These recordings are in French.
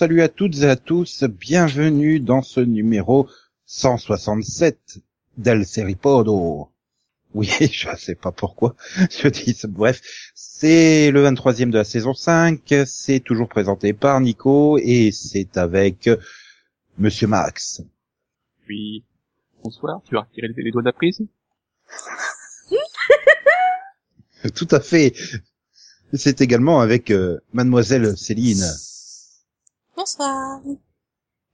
salut à toutes et à tous, bienvenue dans ce numéro 167 d'El Seripodo. Oui, je sais pas pourquoi je dis ça. Bref, c'est le 23e de la saison 5, c'est toujours présenté par Nico et c'est avec Monsieur Max. Oui. Bonsoir, tu vas retirer les doigts de la prise? Tout à fait. C'est également avec euh, Mademoiselle Céline. Bonsoir.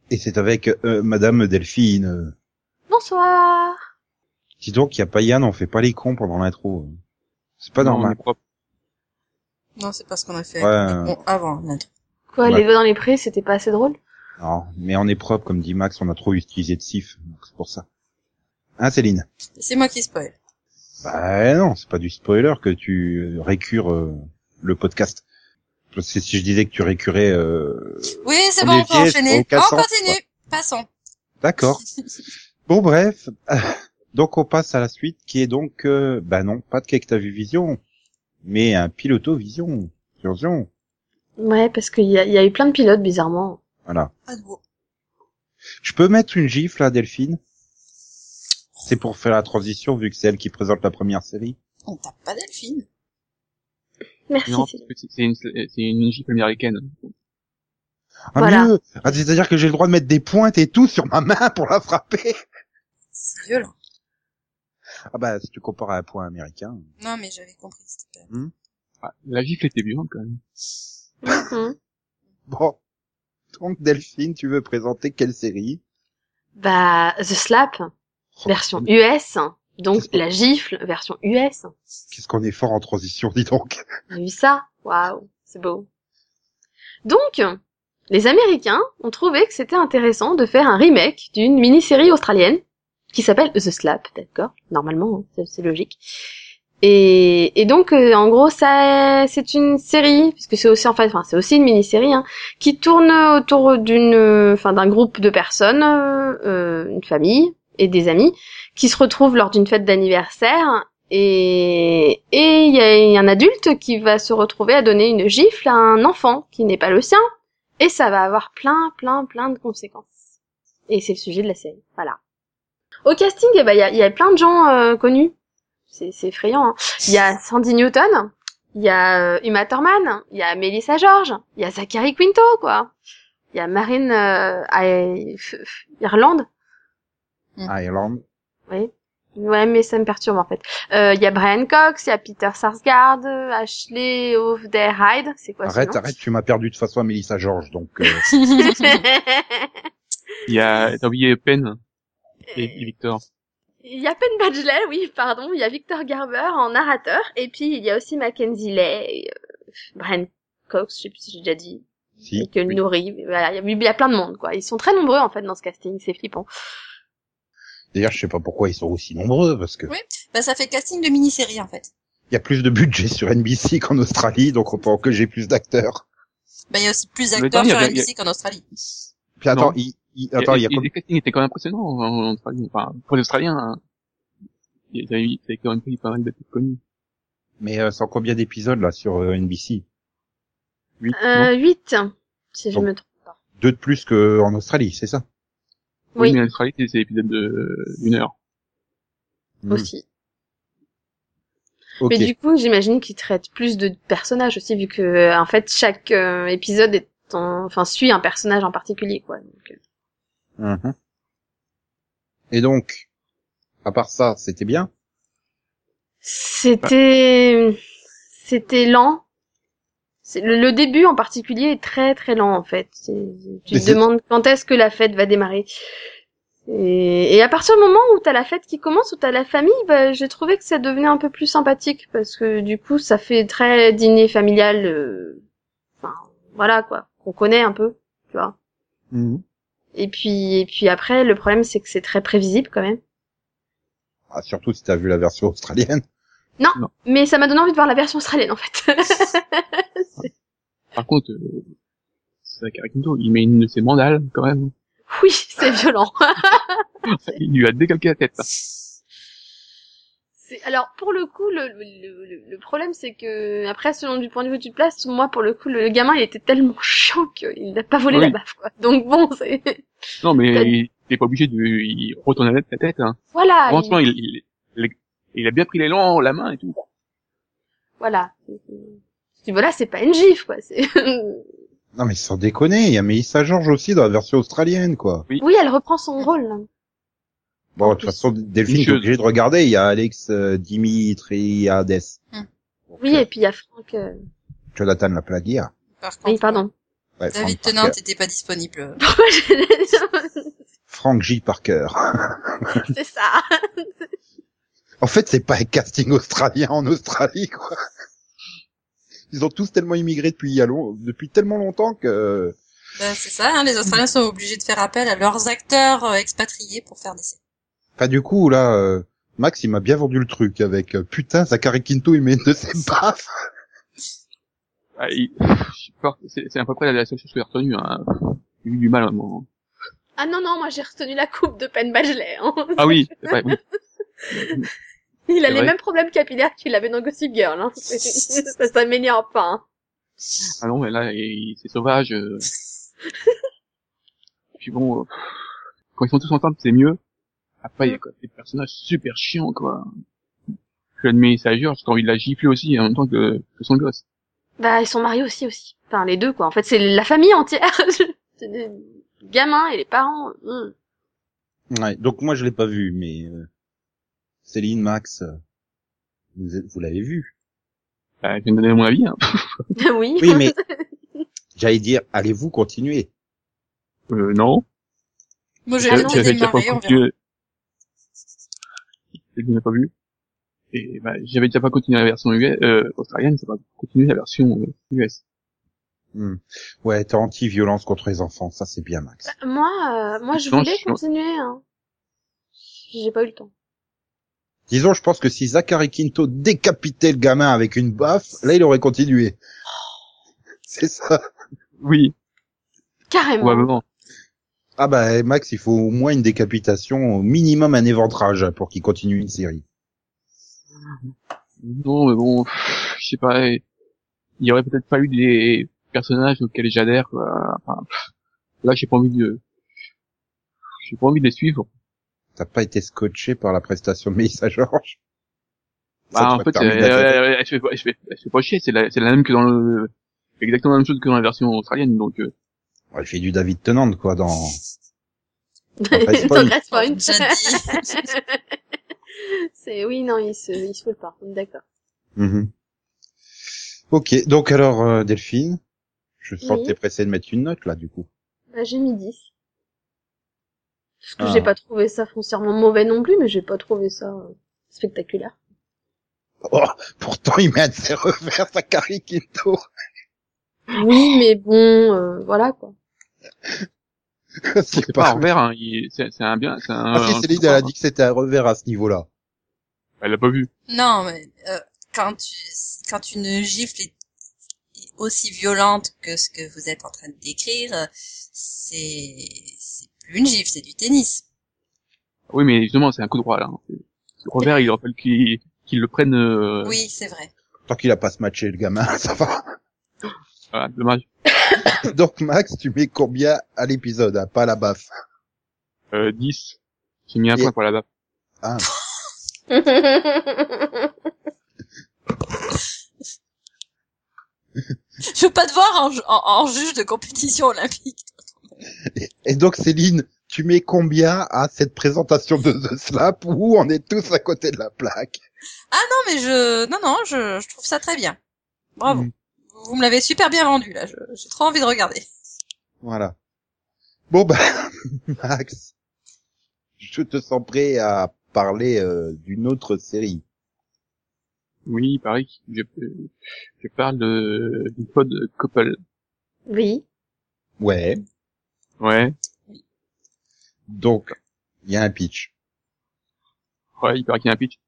Et c'est avec euh, Madame Delphine. Bonsoir. Dis donc, il y a pas Yann, on fait pas les cons pendant l'intro. C'est pas Non, normal. Non, c'est pas ce qu'on a fait Ouais. bon, avant l'intro. Quoi, Ouais. les doigts dans les prés, c'était pas assez drôle? Non, mais on est propre, comme dit Max, on a trop utilisé de sif, c'est pour ça. Hein, Céline? C'est moi qui spoil. Bah non, c'est pas du spoiler que tu récures euh, le podcast. Si je disais que tu récurais... Euh... Oui, c'est On bon, on peut enchaîner. On sens, continue. Passons. D'accord. bon, bref. Donc on passe à la suite, qui est donc... Euh... Bah non, pas de Cake vu Vision, mais un Piloto-Vision. Vision. Ouais, parce qu'il y a, il y a eu plein de pilotes, bizarrement. Voilà. Pas de beau. Je peux mettre une gifle à Delphine? C'est pour faire la transition, vu que c'est elle qui présente la première série. On tape pas Delphine. Merci. Non, Céline. parce que c'est une, c'est une gifle américaine. Ah, Voilà. mieux Ah, C'est-à-dire que j'ai le droit de mettre des pointes et tout sur ma main pour la frapper? C'est violent. Ah bah, si tu compares à un point américain... Non, mais j'avais compris. c'était pas- Ah, la gifle était bien quand même. Mhm. Bon. Donc, Delphine, tu veux présenter quelle série? Bah, The Slap, version US. Donc, la gifle, version US. Qu'est-ce qu'on est fort en transition, dis donc On a vu ça Waouh, c'est beau. Donc, les Américains ont trouvé que c'était intéressant de faire un remake d'une mini-série australienne qui s'appelle The Slap, d'accord? Normalement, hein, c'est- logique. Et, et donc, euh, en gros, ça, c'est une série, puisque c'est aussi, enfin, enfin, c'est aussi une mini-série, hein, qui tourne autour d'une, euh, enfin, d'un groupe de personnes, euh, une famille et des amis, qui se retrouvent lors d'une fête d'anniversaire et et il y a un adulte qui va se retrouver à donner une gifle à un enfant qui n'est pas le sien et ça va avoir plein plein plein de conséquences. Et c'est le sujet de la série. Voilà. Au casting, eh ben il y a, il y a plein de gens euh, connus. C'est c'est effrayant. hein. Il y a Sandy Newton, il y a euh, Uma Thurman, il y a Melissa George, il y a Zachary Quinto quoi. Il y a Marine euh, I- F- F- Irlande. Oui. Ouais, mais ça me perturbe en fait. Euh, Il y a Brian Cox, il y a Peter Sarsgaard, euh, Ashley Overhyde, c'est quoi Arrête, ce arrête, tu m'as perdu de façon à Melissa George, donc... euh, Il y a, t'as oublié Penn et, et Victor. Il y a Penn Badgley, oui, pardon. Il y a Victor Garber en narrateur, et puis il y a aussi Mackenzie Lay, euh, Brian Cox, je sais plus si j'ai déjà dit, si. et que Nori. Voilà, il y, a, il y a plein de monde, quoi. Ils sont très nombreux en fait dans ce casting, c'est flippant. D'ailleurs, je sais pas pourquoi ils sont aussi nombreux, parce que Oui. Bah, ça fait casting de mini-série, en fait. il y a plus de budget sur NBC qu'en Australie, donc on peut que j'ai plus d'acteurs. Bah, il y a aussi plus d'acteurs sur avait- y a- NBC qu'en Australie. Puis attends, Non. il, il- attends, il y a et, comme- les castings étaient quand même impressionnants en, en Australie. Enfin, pour les Australiens, hein. ils avaient, quand même pris pas mal de têtes connues. mais euh, sans combien d'épisodes là sur euh, NBC Huit, Euh, 8, si je Donc, me trompe pas. Deux de plus qu'en Australie, c'est ça? Oui, Oui, mais c'est des épisodes de, d'une heure. Hmm. aussi. Mais du coup, j'imagine qu'ils traitent plus de personnages aussi, vu que euh, en fait chaque euh, épisode est en... enfin suit un personnage en particulier, quoi. Donc, euh, Mhm. Et donc, à part ça, c'était bien? C'était c'était lent. Le, le début en particulier est très très lent en fait. Tu Mais te demandes quand est-ce que la fête va démarrer. Et, et à partir du moment où t'as la fête qui commence, où t'as la famille, bah, j'ai trouvé que ça devenait un peu plus sympathique parce que du coup ça fait très dîner familial. euh, Enfin voilà quoi, qu'on connaît un peu, tu vois. Mhm. Et puis et puis après le problème c'est que c'est très prévisible quand même. Ah, surtout si t'as vu la version australienne. Mais ça m'a donné envie de voir la version australienne en fait. Par contre, euh, Zachary Quinto, il met une de ses mandales, quand même. oui, c'est violent. Il lui a décalqué la tête. Alors pour le coup, le, le, le, le problème c'est que après selon du point de vue du place, moi pour le coup le, le gamin il était tellement chiant qu'il n'a pas volé Oui. la baffe quoi. Donc bon c'est Non, mais il n'est pas obligé de il retourner la tête. Hein. voilà. Franchement, il- il, il, il, il a bien pris l'élan, la main et tout. Voilà. Tu vois là c'est pas une gifle quoi. C'est Non mais sans déconner, il y a Mélissa George aussi dans la version australienne quoi. oui elle reprend son rôle. Là. Bon, de toute façon, Delphine est Vicieuse. obligé de regarder, il y a Alex euh, Dimitriades. Hmm. Donc, Oui euh, et puis il y a Franck. euh, Jonathan Laplagia. Par contre, Oui pardon. Ouais, David Frank Tennant Parker. n'était pas disponible. Frank J. Parker. c'est ça. en fait, c'est pas un casting australien en Australie, quoi. Ils ont tous tellement immigré depuis, il y a long- depuis tellement longtemps que... Ben, c'est ça, hein, les Australiens sont obligés de faire appel à leurs acteurs euh, expatriés pour faire des scènes. Enfin, du coup, là, euh, Max, il m'a bien vendu le truc avec euh, putain, Zachary Quinto, il met une de ses baffes. Ah, il- C'est c'est à peu près la seule chose que j'ai retenue. Hein. J'ai eu du mal à un moment. Ah non non moi j'ai retenu la coupe de Penn Badgley. Hein. Ah oui, c'est vrai, oui. Il a les vrai. mêmes problèmes capillaires qu'il avait dans Gossip Girl. Hein. ça ça m'énerve pas. Hein. Ah non, mais là, il- c'est sauvage. euh. Puis bon, euh, quand ils sont tous ensemble, c'est mieux. Après, il y a quoi, des personnages super chiants, quoi. Je l'admets, ça jure, j'ai envie de la gifler aussi, en même temps que, que son gosse. Bah, ils sont mariés aussi, aussi. Enfin, les deux, quoi. En fait, c'est la famille entière. c'est des gamins et les parents. hum. Ouais, donc moi, je l'ai pas vu, mais... euh, Céline, Max, euh, vous, l'avez vu. Bah, je viens de donner mon avis, hein. oui. Oui, mais... J'allais dire, allez-vous continuer? Euh, non. Moi, j'ai verra. continué. Je l'ai pas vu. Et bah, j'avais déjà pas continué la version US, euh, australienne, ça va continuer la version euh, US. Hmm. Ouais, t'es anti-violence contre les enfants, ça c'est bien, Max. Moi, euh, moi, je voulais je- continuer. Hein. J'ai pas eu le temps. Disons, je pense que si Zachary Quinto décapitait le gamin avec une baffe, là, il aurait continué. C'est ça. Oui, Carrément. probablement. Ah bah, Max, il faut au moins une décapitation, au minimum un éventrage pour qu'il continue une série. Non, mais bon, je sais pas, il y aurait peut-être pas eu des personnages auxquels j'adhère, quoi. Enfin, là, j'ai pas envie de, j'ai pas envie de les suivre. T'as pas été scotché par la prestation de Melissa George? Ça Bah, en fait, euh, elle, se fait, pas- elle, se fait, elle se fait pas chier, c'est la, c'est la même que dans le, exactement la même chose que dans la version australienne, donc, euh, Elle fait du David Tennant, quoi, dans... Dans c'est oui, non, il se, il se fout pas. D'accord. Mhm. Ok, donc alors, euh, Delphine, je sens Oui. que t'es pressé de mettre une note, là, du coup. Bah, j'ai mis 10. Parce que Ah. j'ai pas trouvé ça foncièrement mauvais non plus, mais j'ai pas trouvé ça euh, spectaculaire. Oh, pourtant, il met un de ses revers, Zachary Quinto. Oui, mais bon, euh, voilà quoi. c'est pas un revers, hein, il- c'est un bien, c'est un... Ah si, Céline, elle a dit que c'était un revers à ce niveau-là. Elle l'a pas vu. Non, mais euh, quand tu quand une gifle est, aussi violente que ce que vous êtes en train de décrire, c'est c'est plus une gifle, c'est du tennis. Oui, mais justement, c'est un coup droit, là. Le revers, il aurait fallu qu'il qu'il le prenne, euh, Oui, c'est vrai. Tant qu'il a pas se matché, le gamin, ça va. voilà, dommage. Donc, Max, tu mets combien à l'épisode, hein, pas à la baffe? Euh, 10. J'ai mis un Et- point pour la baffe. Ah, Je veux pas te voir en, ju- en, en juge de compétition olympique. Et donc, Céline, tu mets combien à cette présentation de The Slap où on est tous à côté de la plaque? Non, mais je non non, je, je trouve ça très bien. Bravo. Mm. Vous me l'avez super bien vendu là. J'ai trop envie de regarder. Voilà. Bon, bah, Max, je te sens prêt à parler euh, d'une autre série. Oui, pareil. Je, je parle de, du pod couple. oui. Ouais, Ouais. donc, il y a un pitch. Ouais, il paraît qu'il y a un pitch.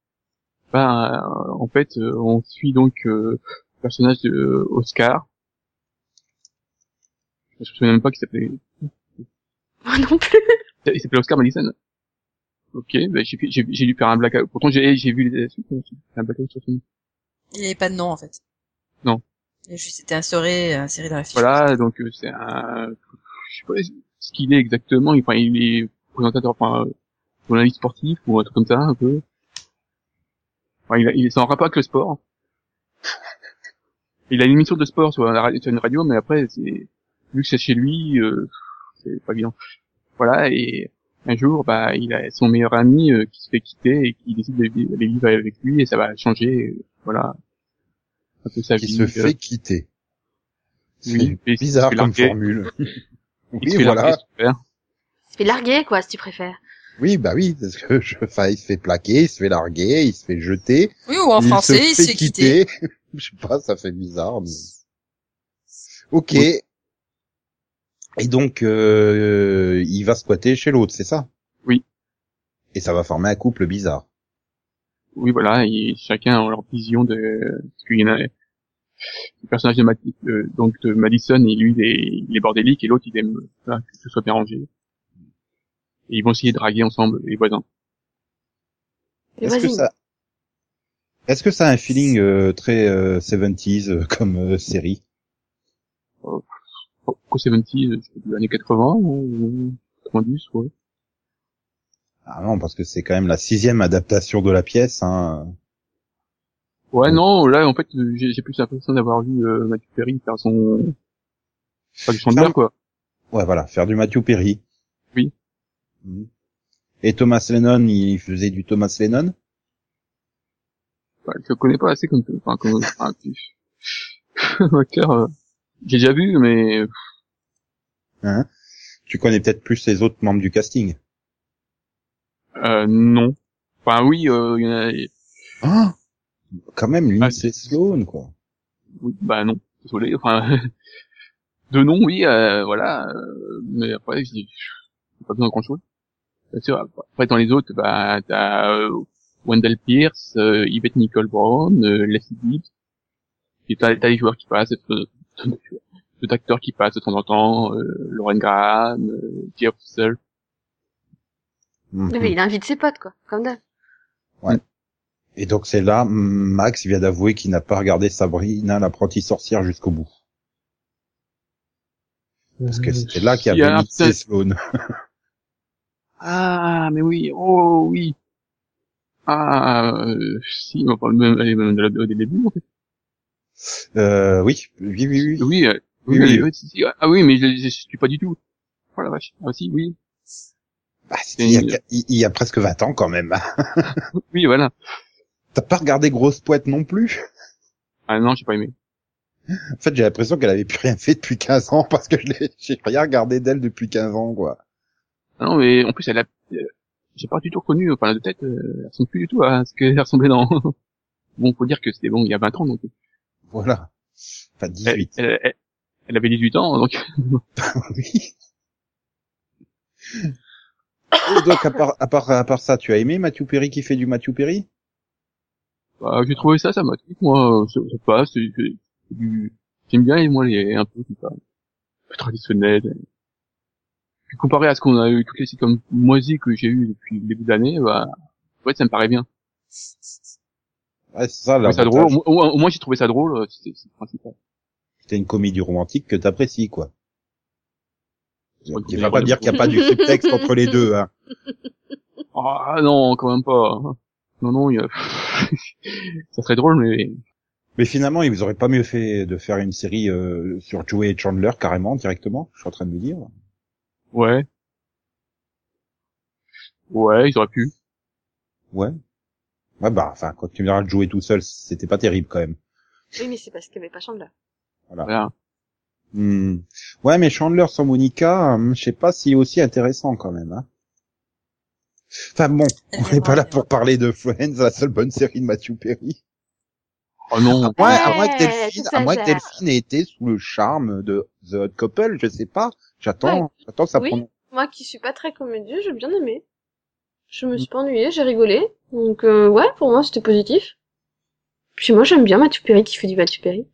Ben, euh, en fait, euh, on suit donc euh, le personnage de euh, Oscar. Je me souviens même pas qu'il s'appelait. Moi non plus. Il s'appelait Oscar Madison. Ok, bah, j'ai j'ai j'ai dû faire un blackout. Pourtant j'ai j'ai vu les un blackout sur film. Il n'y avait pas de nom en fait. Non. Il a juste été instauré, inséré dans la fiche. Voilà, donc euh, c'est un, je sais pas ce qu'il est exactement. Enfin, il est présentateur, enfin, journaliste sportif ou un truc comme ça, un peu. Enfin, il, a- il est sans rapport avec le sport. Il a une émission de sport sur, la radio, sur une radio, mais après, c'est, vu que c'est chez lui, euh, c'est pas évident. Voilà, et un jour, bah, il a son meilleur ami euh, qui se fait quitter et qui décide d'aller vivre avec lui et ça va changer, euh, voilà, un peu sa Qui vie. se euh, fait quitter. oui, C'est bizarre comme larguer. Il oui, se fait voilà. larguer, super. Il se fait larguer, quoi, si tu préfères. Oui, bah oui, parce que je, enfin, il se fait plaquer, il se fait larguer, il se fait jeter. Oui, ou en il français, se il se fait quitter. je sais pas, ça fait bizarre. Mais... Ok. Oui. Et donc, euh, il va squatter chez l'autre, c'est ça? Oui. Et ça va former un couple bizarre. Oui, voilà, et chacun a leur vision de, parce qu'il y en a, le personnage de, Mati- euh, donc de Madison, et lui, il est, il est bordélique, et l'autre, il aime voilà, que tout soit bien rangé. Et ils vont essayer de draguer ensemble les voisins. Est-ce que ça, est-ce que ça a un feeling euh, très euh, 70s euh, comme euh, série? Qu'au 70, euh, je sais plus, années 80 ou 90, ouais. Ah non, parce que c'est quand même la sixième adaptation de la pièce. Hein. Ouais, non, là, en fait, j'ai plus l'impression d'avoir vu euh, Matthew Perry faire son... Pas du Chandler, Faire- quoi. Ouais, voilà, faire du Matthew Perry. Oui. Mhm. Et Thomas Lennon, il faisait du Thomas Lennon? Enfin, je connais pas assez comme... Enfin, comme... Enfin, comme acteur, euh, j'ai déjà vu, mais... hein? Tu connais peut-être plus les autres membres du casting? Euh, non. Enfin, oui, euh, il y en a... Ah Quand même, Ah, Lindsay Sloan, quoi. Oui, bah non, désolé. Enfin, de nom, oui, euh, voilà. euh, mais après, j'ai pas besoin de grand chose. Après, dans les autres, bah, t'as euh, Wendell Pierce, euh, Yvette Nicole Brown, euh, Leslie Gibbs. Et t'as t'as des joueurs qui passent, euh, d'autres acteurs qui passent de temps en temps, euh, Lauren Graham, euh, Jeff Russell. Mhm. Oui, mais il invite ses potes, quoi, comme d'hab. Et donc c'est là, Max vient d'avouer qu'il n'a pas regardé Sabrina l'apprentie sorcière jusqu'au bout. Parce que c'était là qu'il y avait peut-être- Sloan. Ah, mais oui, oh oui. Ah, euh, si, enfin, même, elle est même au début, en fait. Euh, oui, oui, oui, oui. Oui, euh, Oui, oui, oui. si, si. Ah oui, mais je, je suis pas du tout. Oh la vache. Ah si, oui. Bah, il, y a, il y a presque 20 ans quand même. Oui, voilà. T'as pas regardé Grosse Poète non plus? Ah non, j'ai pas aimé. En fait, j'ai l'impression qu'elle avait plus rien fait depuis 15 ans parce que je j'ai rien regardé d'elle depuis 15 ans, quoi. Ah non, mais en plus, elle a, euh, j'ai pas du tout reconnu, enfin, de tête, euh, elle ressemble plus du tout à ce qu'elle ressemblait dans... bon, faut dire que c'était bon il y a 20 ans, donc. Voilà. Enfin, Elle, 18. elle, elle- elle avait 18 ans, donc. oui. Et donc, à part, à part, à part ça, tu as aimé Matthew Perry qui fait du Matthew Perry? Bah, j'ai trouvé ça, ça m'a moi, ça, ça passe, c'est, du, j'aime bien, et moi, les, un peu, tout ça, un peu traditionnel. Puis comparé à ce qu'on a eu, toutes les sites comme Moisy que j'ai eu depuis le début de l'année, bah, ouais, ça me paraît bien. Ouais, c'est ça, drôle, au, moins- au moins, j'ai trouvé ça drôle, euh, c'est, le principal. C'est une comédie romantique que t'apprécies, quoi. Comédie va pas dire qu'il n'y a pas du subtexte entre les deux, hein. Ah non, quand même pas. Non, non, il y a... ça serait drôle, mais Mais finalement, ils auraient pas mieux fait de faire une série euh, sur Joey et Chandler carrément, directement, je suis en train de me dire. ouais. Ouais, ils auraient pu. Ouais. Ouais, bah, enfin, quand tu me diras Joey tout seul, c'était pas terrible quand même. Oui, mais c'est parce qu'il n'y avait pas Chandler. Voilà. Hmm. Ouais, mais Chandler sans Monica, hum, je sais pas si aussi intéressant quand même. Hein. Enfin bon, on n'est pas là pour parler de Friends, la seule bonne série de Matthew Perry. Oh non. Ouais, à moins que Delphine, à moins que. Delphine ait été sous le charme de The Hot Couple, je sais pas. J'attends, j'attends ça Oui. Moi qui suis pas très comédie, j'ai bien aimé. Je me suis pas ennuyée, j'ai rigolé. Donc euh, ouais, pour moi c'était positif. Puis moi j'aime bien Mathieu Perry qui fait du Mathieu Perry.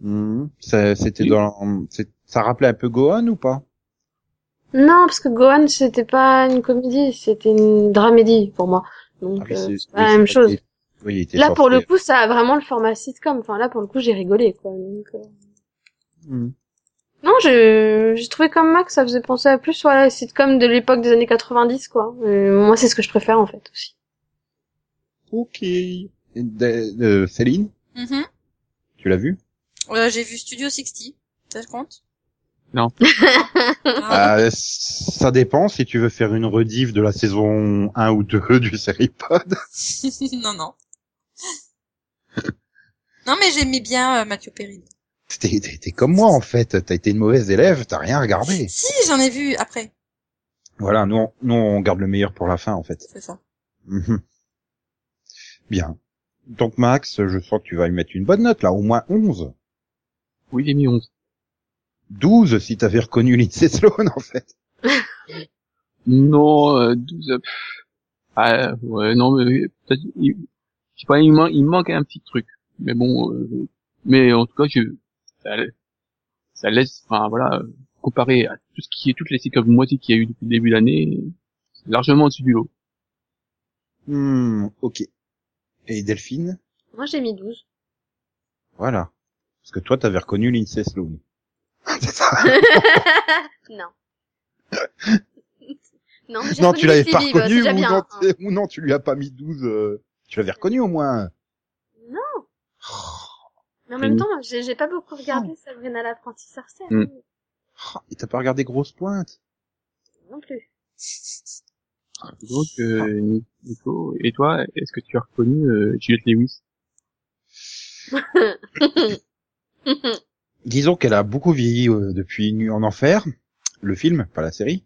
Hmm. Ça- C'était dans, ça rappelait un peu Gohan ou pas? Non, parce que Gohan, c'était pas une comédie, c'était une dramédie pour moi. Donc, Ah euh, c'est pas la même chose. pas- Oui, il était Là, pour le coup, ça a vraiment le format sitcom. Enfin, là, pour le coup, j'ai rigolé, quoi. Donc, euh, Hmm. Non, j'ai j'ai trouvé comme Max, ça faisait penser à plus voilà, les sitcoms de l'époque des années 90, quoi. Et moi, c'est ce que je préfère, en fait, aussi. Ok. Et de- de- Céline, Mhm. tu l'as vu? Euh, J'ai vu Studio 60. Ça compte? Non. Ah, Euh, Ça dépend si tu veux faire une rediff de la saison 1 ou 2 du Seripod. non, non. non, mais j'aimais bien euh, Mathieu Perrine. T'es t'es- t'es comme moi en fait, t'as été une mauvaise élève, t'as rien regardé. Si, j'en ai vu après. Voilà, nous on, nous on garde le meilleur pour la fin en fait. C'est ça. Mhm. Bien. Donc Max, je sens que tu vas lui mettre une bonne note là, au moins 11. Oui, j'ai mis 11. 12 si t'avais reconnu Lindsay Sloan en fait. Non, euh, 12, euh, pff. Ah, ouais, non, mais peut-être, il, je sais pas, il, man- il manque un petit truc. Mais bon, euh, mais en tout cas, je, ça, ça laisse, enfin voilà, euh, comparé à tout ce qui est toutes les cycles moitié qu'il y a eu depuis le début de l'année, largement au-dessus du lot. Hmm, ok. Et Delphine? Moi, j'ai mis 12. Voilà. Parce que toi t'avais reconnu Lindsay Sloan. C'est ça non. non, mais Non, tu l'avais pas c'est reconnu déjà ou, bien, non, hein. ou non, tu lui as pas mis 12. euh, Tu l'avais reconnu au moins. Mais en même temps, j'ai pas beaucoup regardé Sabrina l'apprenti sorcière. Mm. Oh, et t'as pas regardé Grosse Pointe? Non plus. Donc, euh, Nico, et toi, est-ce que tu as reconnu euh, Juliette Lewis? Disons qu'elle a beaucoup vieilli euh, depuis Nuit en Enfer, le film, pas la série.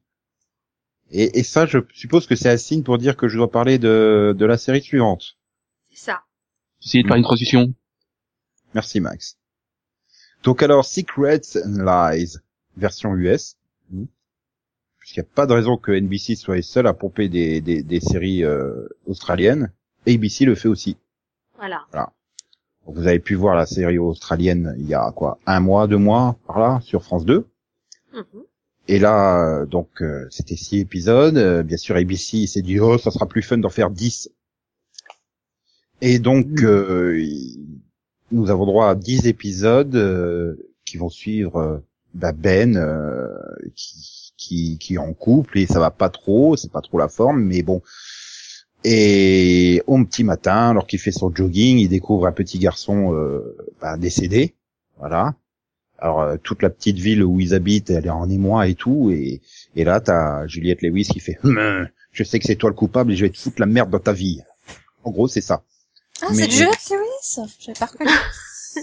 Et, et ça, je suppose que c'est un signe pour dire que je dois parler de, de la série suivante. c'est ça. De faire une transition. Merci Max. Donc alors, Secrets and Lies, version US. Hmm. Puisqu'il n'y a pas de raison que NBC soit les seuls à pomper des, des, des séries euh, australiennes. ABC le fait aussi. Voilà. Donc, vous avez pu voir la série australienne il y a quoi Un mois, deux mois, par là, sur France 2. Mhm. Et là, euh, donc, euh, c'était six épisodes. Euh, bien sûr, ABC s'est dit, oh, ça sera plus fun d'en faire dix. Et donc, euh, il- nous avons droit à dix épisodes euh, qui vont suivre euh, bah, Ben, euh, qui, qui, qui est en couple, et ça va pas trop, c'est pas trop la forme, mais bon. Et au petit matin, alors qu'il fait son jogging, il découvre un petit garçon euh, bah, décédé. Voilà. Alors euh, toute la petite ville où ils habitent, elle est en émoi et tout, et, et là t'as Juliette Lewis qui fait Hum, je sais que c'est toi le coupable et je vais te foutre la merde dans ta vie. En gros c'est ça. Ah, Mais- c'est Juliette Lewis? J'avais pas reconnu.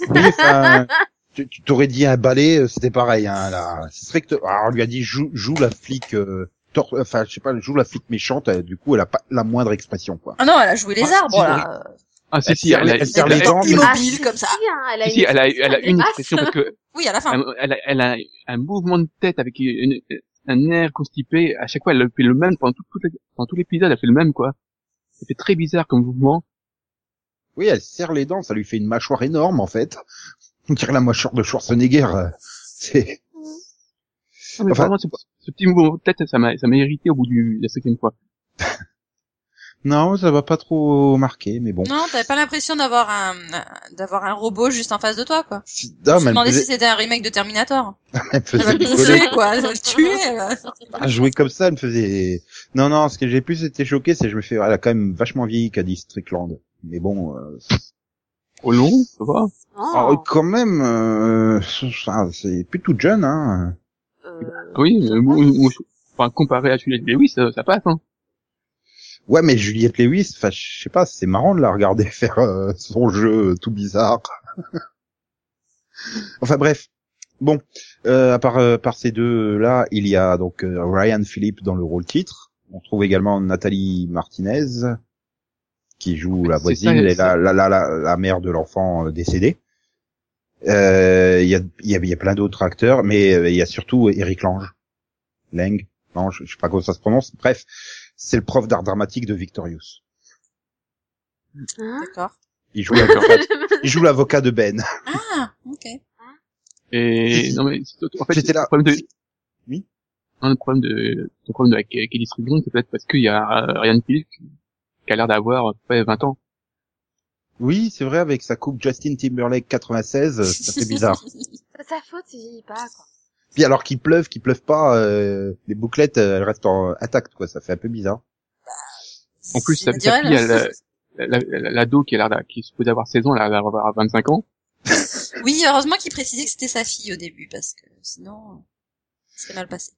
Oui, enfin, tu tu t'aurais dit un balai, euh, c'était pareil. Hein, là, ce serait que te- alors, on lui a dit joue, joue la flic, euh, tor- enfin je sais pas, joue la flic méchante. euh, du coup elle a pas la moindre expression quoi. Ah non, elle a joué les Ah, arbres, si, là. Ah, si, Elle si, serre elle elle serre elle les dents, Immobile, Ah, si, comme ça. si, hein, elle a si, si, elle a, elle a une expression parce que Oui, à la fin. elle, elle a, elle a un mouvement de tête avec une- un air constipé. À chaque fois, elle fait le même pendant tout, pendant tout l'épisode, elle fait le même quoi. Ça fait très bizarre comme mouvement. Oui, elle serre les dents, ça lui fait une mâchoire énorme en fait. On dirait la mâchoire de Schwarzenegger. euh, C'est Mais Enfin- vraiment, ce, ce petit mouvement de tête, ça m'a, ça m'a irrité au bout du, de la cinquième fois. non, ça va pas trop marquer, mais bon. Non, t'avais pas l'impression d'avoir un, d'avoir un robot juste en face de toi, quoi. Si- Je Non, me demandais faisait, si c'était un remake de Terminator. elle me Elle faisait bouffer, quoi. Elle tuer. Ah, jouer comme ça, elle me faisait. Non, non, ce que j'ai plus été choqué, c'est que je me fais, elle a quand même vachement vieilli Caddy Strickland. Mais bon, euh, Au long, ça va. Oh, ah, quand même, euh, ça, c'est plus toute jeune, hein. Euh, Oui, ça mais enfin, comparé à Juliette Lewis, ça, ça passe, hein. Ouais, mais Juliette Lewis, enfin, je sais pas, c'est marrant de la regarder faire euh, son jeu tout bizarre. enfin bref. Bon, euh, à part, euh, par ces deux là, il y a donc euh, Ryan Philippe dans le rôle titre. On trouve également Nathalie Martinez qui joue la voisine ça, et la, la, la, la, la mère de l'enfant euh, Euh, Il y, a, il y, a, il y a plein d'autres acteurs, mais euh, il y a surtout Eric Lange. Lang, Lange, je sais pas comment ça se prononce. Bref, c'est le prof d'art dramatique de Victorious. Hein D'accord. Il joue l'avocat, il joue l'avocat de Ben. Ah, ok. Et, non, mais, en fait, J'étais là. le problème de, Oui. un des problèmes de, le problème de la Kelly Strong, c'est peut-être parce qu'il y a euh, Ryan Phillips qui a l'air d'avoir à peu près 20 ans. Oui, c'est vrai, avec sa coupe Justin Timberlake 96, euh, ça fait bizarre. C'est sa faute, il vieillit pas, quoi. Puis alors qu'il pleuve, qu'il pleuve pas, euh, les bouclettes, euh, elles restent en intact, quoi. Ça fait un peu bizarre. En plus, sa, fille, elle, la- la- l'ado qui a l'air qui est supposé avoir 16 ans, elle a l'air d'avoir 25 ans. Oui, heureusement qu'il précisait que c'était sa fille au début, parce que sinon, c'est mal passé.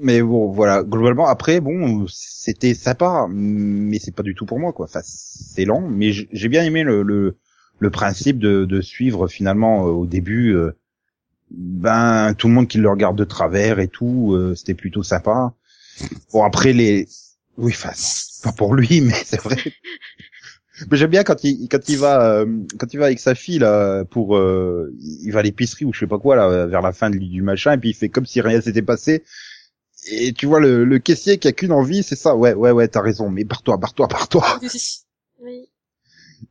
Mais bon, voilà. Globalement, après, bon, c'était sympa, mais c'est pas du tout pour moi, quoi. Enfin, c'est lent, mais j'ai bien aimé le, le, le principe de, de suivre finalement euh, au début, euh, ben tout le monde qui le regarde de travers et tout, euh, c'était plutôt sympa. Bon, après les, oui, enfin, pas pour lui, mais c'est vrai. Mais j'aime bien quand il quand il va euh, quand il va avec sa fille là pour euh, il va à l'épicerie ou je sais pas quoi là vers la fin de- du machin et puis il fait comme si rien s'était passé et tu vois le, le caissier qui a qu'une envie c'est ça. Ouais ouais ouais t'as raison. Mais barre-toi barre-toi barre-toi. Oui.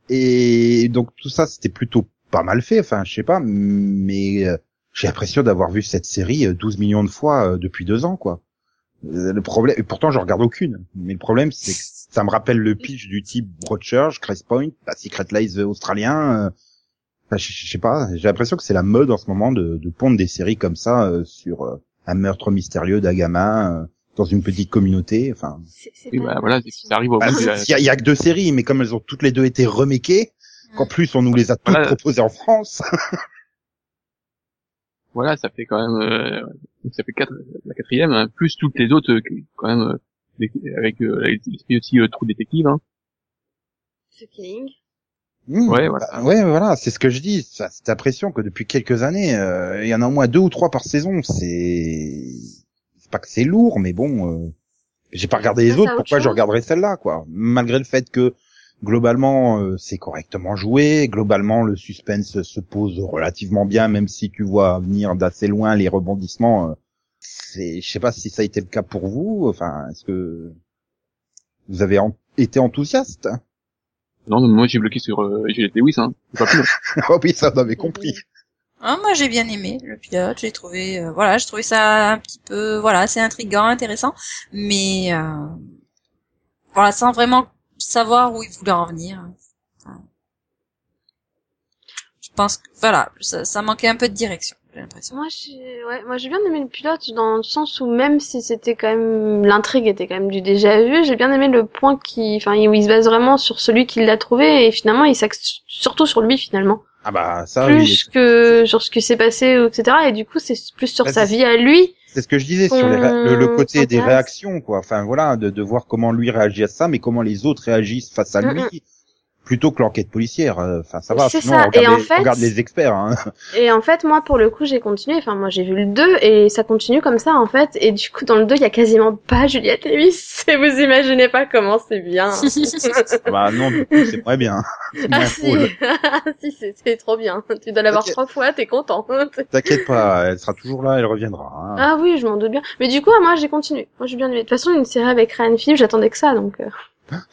et donc tout ça c'était plutôt pas mal fait. Enfin je sais pas mais euh, j'ai l'impression d'avoir vu cette série euh, 12 millions de fois euh, depuis deux ans quoi. Euh, le problème et pourtant je regarde aucune. Mais le problème c'est que ça me rappelle le pitch du type Broadchurch, Crest Point, Secret Lies australien euh, enfin, je, je sais pas. J'ai l'impression que c'est la mode en ce moment de, de pondre des séries comme ça euh, sur euh, un meurtre mystérieux d'un gamin euh, dans une petite communauté enfin bah, voilà, ça arrive au bah, bout de la- il y, a- il y a que deux séries mais comme elles ont toutes les deux été remakées qu'en plus on nous les a toutes Voilà. proposées en France voilà, ça fait quand même, euh, ça fait quatre, la quatrième, hein, plus toutes les autres, euh, quand même, euh, avec euh, l'esprit aussi euh, True Detective, hein. The. Mmh, Ouais, voilà. bah, ouais, voilà, c'est ce que je dis. Ça, Cette impression que depuis quelques années, euh, il y en a au moins deux ou trois par saison. C'est, c'est pas que c'est lourd, mais bon, euh, j'ai pas regardé les Ça, c'est autres. autre Pourquoi je regarderais celle-là, quoi? Malgré le fait que globalement euh, c'est correctement joué, globalement le suspense se pose relativement bien, même si tu vois venir d'assez loin les rebondissements. euh, c'est, je sais pas si ça a été le cas pour vous. Enfin, est-ce que vous avez en- été enthousiaste? Non, mais moi j'ai bloqué sur euh, Juliette Lewis, hein. C'est pas plus. Oh oui, ça on avait compris. Ah, moi j'ai bien aimé le pilote, j'ai trouvé euh, voilà, j'ai trouvé ça un petit peu voilà, assez intriguant, intéressant, mais euh, voilà, sans vraiment savoir où il voulait en venir. Enfin, je pense que voilà, ça, ça manquait un peu de direction, j'ai l'impression. Moi, j'ai, ouais, moi, j'ai bien aimé le pilote dans le sens où même si c'était quand même, l'intrigue était quand même du déjà vu, j'ai bien aimé le point qui, enfin, où il se base vraiment sur celui qui l'a trouvé et finalement, il s'axe surtout sur lui finalement. Ah bah ça, plus oui, que sur ce qui s'est passé, etc. Et du coup, c'est plus sur Bah, sa c'est- vie à lui. c'est ce que je disais sur les ré- le, le côté des réactions, quoi. Enfin voilà, de, de voir comment lui réagit à ça, mais comment les autres réagissent face à lui, Mm, plutôt que l'enquête policière. Euh, Enfin ça va, C'est sinon ça. on regarde, Et en les, fait- on regarde les experts. Hein. Et en fait, moi, pour le coup, j'ai continué. Enfin, moi, j'ai vu le 2 et ça continue comme ça, en fait. Et du coup, dans le 2, il y a quasiment pas Juliette Lewis. Et vous imaginez pas comment c'est bien. Ah bah non, du coup, c'est moins bien. C'est ah si, cool. ah si, c'est c'est trop bien. Tu dois l'avoir trois fois, t'es content. T'inquiète pas, elle sera toujours là, elle reviendra. hein. ah oui, je m'en doute bien. Mais du coup, moi, j'ai continué. Moi, j'ai bien aimé. De toute façon, une série avec Ryan Phillips, j'attendais que ça, donc euh,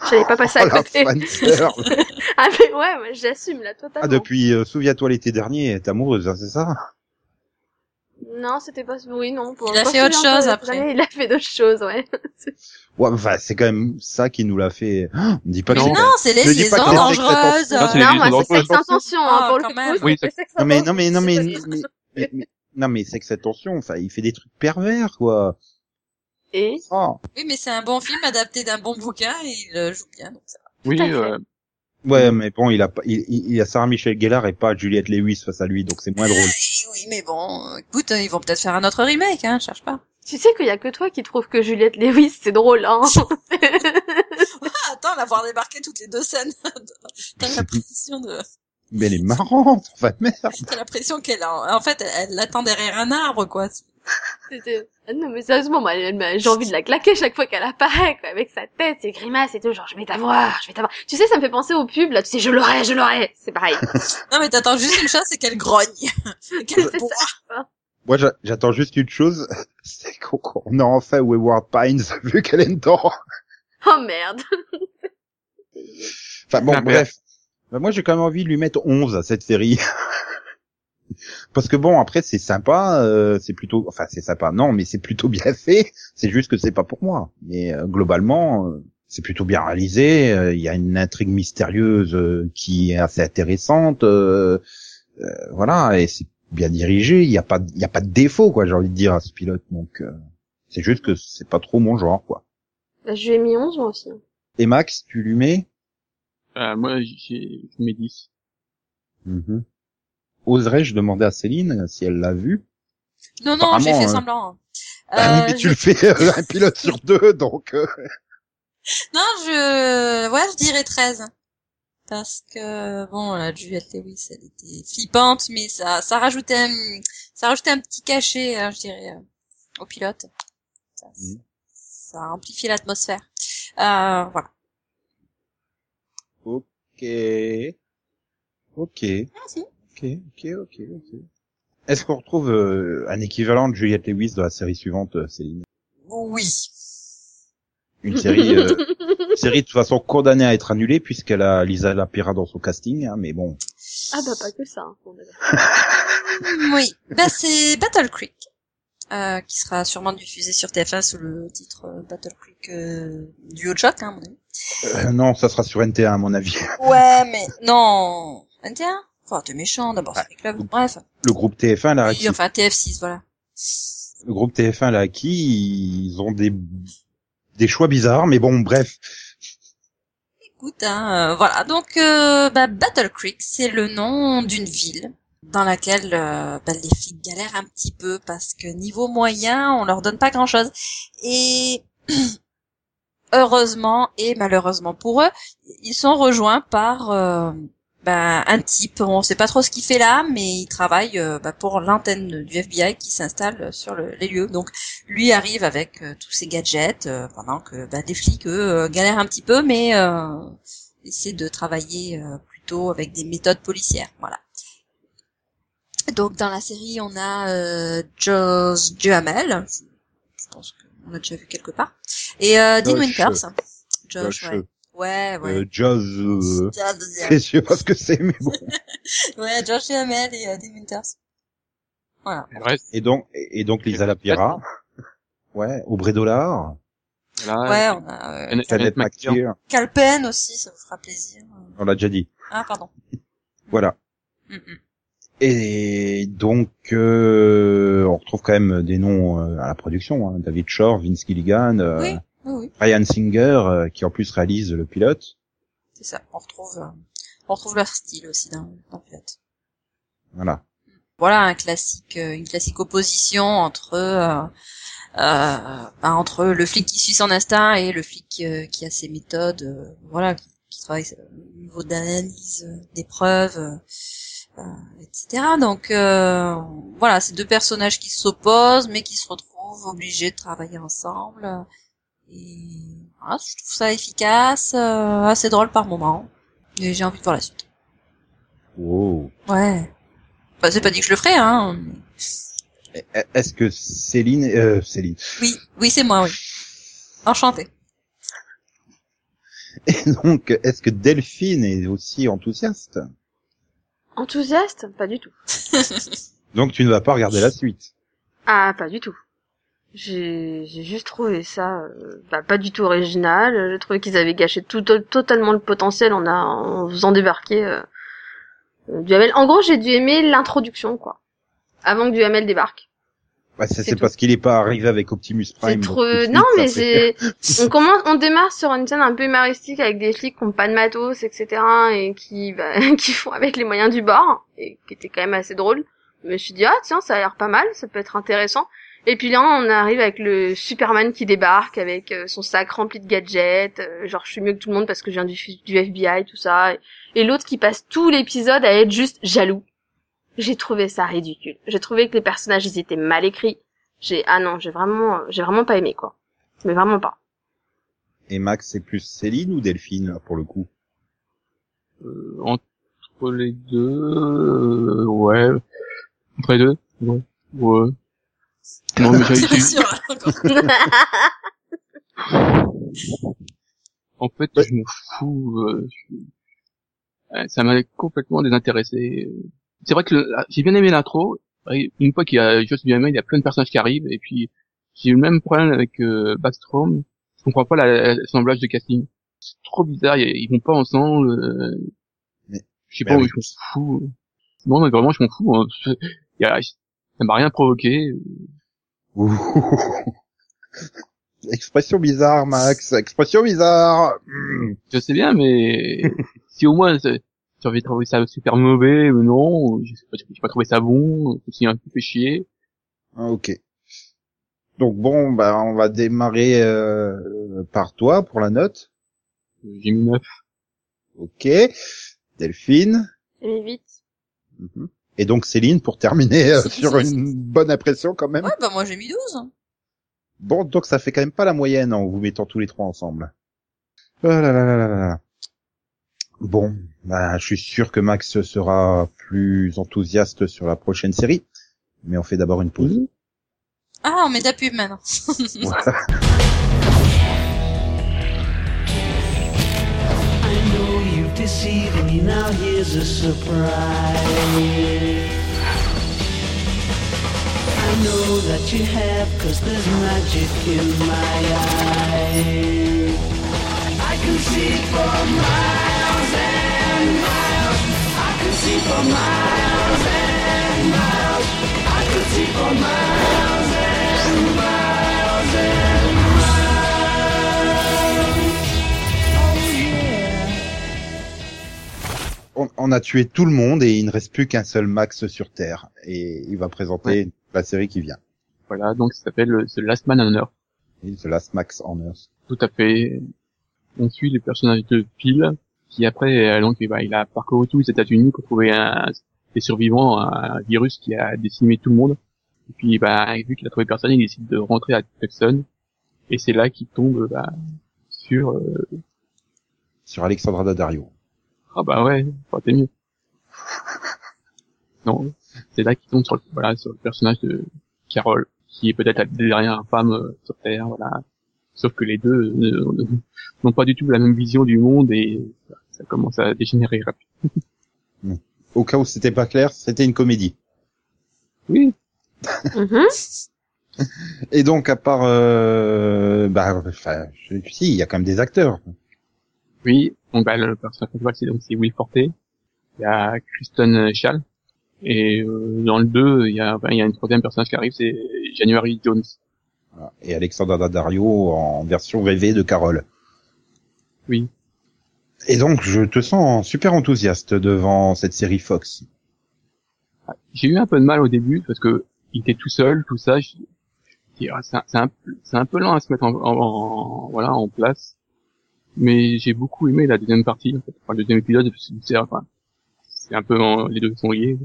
j'allais pas passer Oh, à la côté. ah mais ouais, moi, j'assume là totalement. Ah depuis, euh, souviens-toi l'été dernier, t'es amoureuse, hein, c'est ça? Non, c'était pas. Oui, non. Pour Il a pas fait autre chose après. Il a fait d'autres choses, ouais. Ouais, enfin c'est quand même ça qui nous l'a fait. Oh, on dit pas que Non. c'est- Non, c'est les que les dangereuses. Non, c'est moi, c'est sexe intention, hein, Ah, pour le coup. Oui, Non mais non mais non mais- non mais c'est que cette tension, enfin il fait des trucs pervers quoi. Et Oh. Oui, mais c'est un bon film adapté d'un bon bouquin et il euh, joue bien. Donc ça va. Oui, euh, Ouais mais bon il a pas, il, il il a Sarah Michel Gellar et pas Juliette Lewis face à lui donc c'est moins drôle. Euh, oui, mais bon, euh, écoute, ils vont peut-être faire un autre remake, hein, cherche pas. tu sais qu'il y a que toi qui trouve que Juliette Lewis c'est drôle, hein. Ah, attends, la voir débarquer toutes les deux scènes. T'as l'impression de, Mais elle est marrante, enfin merde. t'as l'impression qu'elle, a- en fait, elle l'attend derrière un arbre, quoi. Ah Non mais sérieusement, moi, j'ai envie de la claquer chaque fois qu'elle apparaît, quoi, avec sa tête, ses grimaces et tout, genre je vais t'avoir, je vais t'avoir. Tu sais, ça me fait penser aux pubs, là, tu sais, je l'aurai, je l'aurai. C'est pareil. Non, mais t'attends juste une chose, c'est qu'elle grogne. Qu'elle boit. Moi j'a- j'attends juste une chose, c'est qu'on qu'on a enfin Wayward Pines vu qu'elle est dedans. Oh merde. Enfin bon Ah, bref. Bah, moi j'ai quand même envie de lui mettre 11 à cette série. Parce que bon, après c'est sympa, euh, c'est plutôt, enfin c'est sympa, non, mais c'est plutôt bien fait. C'est juste que c'est pas pour moi. Mais euh, globalement, euh, c'est plutôt bien réalisé. euh, Il y a une intrigue mystérieuse euh, qui est assez intéressante. euh, euh, voilà, et c'est bien dirigé. Il y a pas, il y a pas de défaut quoi. J'ai envie de dire à ce pilote. Donc euh, c'est juste que c'est pas trop mon genre quoi. Bah, je lui ai mis 11 moi aussi. Et Max, tu lui mets Euh, moi, j'ai, je mets 10. Mhm. Oserais-je demander à Céline si elle l'a vu? Non, non, j'ai fait euh, semblant. Euh, Mais tu je- le fais euh, un pilote sur deux, donc. euh, Non, je, ouais, je dirais 13. Parce que, bon, la Juliette Lewis, elle était flippante, mais ça, ça rajoutait un, ça rajoutait un petit cachet, hein, je dirais, euh, au pilote. Ça, Mhm. ça a amplifié l'atmosphère. Euh, voilà. Ok. Ok. Merci. Ok, ok, ok, ok. Est-ce qu'on retrouve euh, un équivalent de Juliette Lewis dans la série suivante, euh, Céline? Oui. Une série, euh, une série de toute façon condamnée à être annulée puisqu'elle a Lisa Lapira dans son casting, hein, mais bon. Ah bah pas que ça. hein. Oui. Bah, c'est Battle Creek. Euh, qui sera sûrement diffusé sur TF1 sous le titre euh, Battle Creek euh, du haut de choc, hein, à mon avis. Euh, non, ça sera sur NT1 à mon avis. Ouais, mais non. 21 Enfin, t'es méchant, d'abord, Ah. c'est les clubs. Bref. Le groupe TF1 l'a Oui, acquis. enfin, TF6, voilà. Le groupe TF1 l'a acquis. Ils ont des des choix bizarres, mais bon, bref. Écoute, hein, euh, voilà. Donc, euh, bah, Battle Creek, c'est le nom d'une ville dans laquelle euh, bah, les flics galèrent un petit peu parce que niveau moyen, on leur donne pas grand-chose. Et heureusement et malheureusement pour eux, ils sont rejoints par euh, bah, un type. On sait pas trop ce qu'il fait là, mais il travaille euh, bah, pour l'antenne du FBI qui s'installe sur le- les lieux. Donc, lui arrive avec tous ses gadgets pendant que les flics eux galèrent un petit peu, mais essaient de travailler plutôt avec des méthodes policières. Voilà. Donc dans la série, on a euh, Josh Duhamel, je, je pense qu'on l'a déjà vu quelque part, et euh, Dean Josh. Winters. Josh, Josh, ouais. Ouais, ouais. euh, Jazz, euh, Josh- je sais pas ce que c'est, mais bon. ouais, Josh Duhamel et euh, Dean Winters. Voilà. Et donc, et donc Lisa Lapira. Ouais, Aubrey Dollar, voilà. Ouais, on a euh, McTiernan. McTiernan, Calpen aussi, ça vous fera plaisir. on l'a déjà dit. Ah, pardon. Voilà. Mm, mm. Et donc, euh, on retrouve quand même des noms euh, à la production. Hein. David Shore, Vince Gilligan, euh, Oui, oui, oui. Ryan Singer, euh, qui en plus réalise le pilote. C'est ça. On retrouve, on retrouve leur style aussi dans, dans le pilote. Voilà. Voilà un classique, une classique opposition entre euh, euh, ben, entre le flic qui suit son instinct et le flic qui a ses méthodes, voilà, qui, qui travaille au niveau d'analyse des preuves, etc. Donc euh, voilà, c'est deux personnages qui s'opposent mais qui se retrouvent obligés de travailler ensemble. euh, Et voilà, je trouve ça efficace, euh, assez drôle par moment. Et j'ai envie de voir la suite. Wow. Ouais. Enfin, c'est pas dit que je le ferai, hein. Est-ce que Céline, euh, Céline, Oui, oui, c'est moi, oui. Enchanté. et donc, est-ce que Delphine est aussi enthousiaste? Enthousiaste? Pas du tout. Donc tu ne vas pas regarder la suite. Ah, pas du tout. J'ai juste trouvé ça euh, bah, pas du tout original. J'ai trouvé qu'ils avaient gâché tout, to- totalement le potentiel en, a, en faisant débarquer euh, euh, Duhamel. En gros, j'ai dû aimer l'introduction, quoi. Avant que Duhamel débarque. Bah, C'est parce qu'il est pas arrivé avec Optimus Prime. trop... Non, mais c'est... on commence, on démarre sur une scène un peu humoristique avec des flics qui ont pas de matos, etc. et qui, bah, qui font avec les moyens du bord, et qui était quand même assez drôle. Je me suis dit, ah tiens, ça a l'air pas mal, ça peut être intéressant. Et puis là, on arrive avec le Superman qui débarque avec euh, son sac rempli de gadgets, euh, genre je suis mieux que tout le monde parce que je viens du, du FBI, tout ça. Et l'autre qui passe tout l'épisode à être juste jaloux. J'ai trouvé ça ridicule. J'ai trouvé que les personnages, ils étaient mal écrits. J'ai, ah non, j'ai vraiment, j'ai vraiment pas aimé, quoi. Mais vraiment pas. Et Max, c'est plus Céline ou Delphine, là, pour le coup Euh, entre les deux, euh, ouais. Entre les deux, ouais. Ouais. Non, mais en fait, je m'en fous. euh, je- euh, ça m'a complètement désintéressé. C'est vrai que le- j'ai bien aimé l'intro. Une fois qu'il y a juste bien aimé, il y a plein de personnages qui arrivent et puis j'ai eu le même problème avec euh, Backstrom. Je comprends pas la- l'assemblage de casting. C'est trop bizarre, ils, vont pas ensemble. euh, Mais- je sais pas, avec- je m'en fous. Non, mais vraiment, je m'en fous. hein. Y a- ça m'a rien provoqué. Expression bizarre, Max. Expression bizarre. Je sais bien, mais si au moins c'est- j'avais trouvé ça super mauvais ou non, j'ai pas, j'ai pas trouvé ça bon, c'est un peu fait chier. Ah, ok. Donc bon, bah on va démarrer euh, par toi pour la note. J'ai mis 9. Ok. Delphine. J'ai mis vite. Mhm. Et donc Céline pour terminer euh, sur une bonne impression quand même. Ouais, bah moi j'ai mis 12. Bon, donc ça fait quand même pas la moyenne en vous mettant tous les trois ensemble. Oh là là là là là là. Bon, bah, je suis sûr que Max sera plus enthousiaste sur la prochaine série, mais on fait d'abord une pause. Ah, on met de la pub maintenant. Voilà. I know you've deceived me, now here's a surprise. I know that you have, cause there's magic in my eyes. I can see for miles and miles. I can see for miles and miles. I can see for miles and miles and miles. Yeah. On, on a tué tout le monde et il ne reste plus qu'un seul Max sur Terre. Et il va présenter la série qui vient. Voilà, donc ça s'appelle euh, The Last Man on Earth. The Last Max on Earth. Tout à fait. On suit les personnages de Phil, qui après, euh, donc, bah, il a parcouru tous les États-Unis pour trouver un, des survivants à un virus qui a décimé tout le monde. Et puis, bah, vu qu'il a trouvé personne, il décide de rentrer à Tucson. Et c'est là qu'il tombe, bah, sur, euh, Sur Alexandra Daddario. ah bah ouais, enfin, t'es mieux. non, c'est là qu'il tombe sur le, voilà, sur le personnage de Carol, qui est peut-être la dernière femme euh, sur Terre, voilà. Sauf que les deux euh, n'ont pas du tout la même vision du monde et ça, ça commence à dégénérer rapidement. Au cas où c'était pas clair, c'était une comédie. Oui, Mhm. Et donc, à part, euh, bah, enfin, je- si, il y a quand même des acteurs. oui. Donc bah, le personnage principal c'est donc c'est Will Forte. Il y a Kristen Schall. Et euh, dans le 2, il y a, enfin, il y a une troisième personnage qui arrive, c'est January Jones. Et Alexandra Daddario en version rêvée de Carole. Oui. Et donc, je te sens super enthousiaste devant cette série Fox. J'ai eu un peu de mal au début parce que il était tout seul, tout ça. ah, C'est un, peu lent à se mettre en, en- voilà en place, mais j'ai beaucoup aimé la deuxième partie. Enfin, le deuxième épisode, c'est un peu en- les deux sont liés.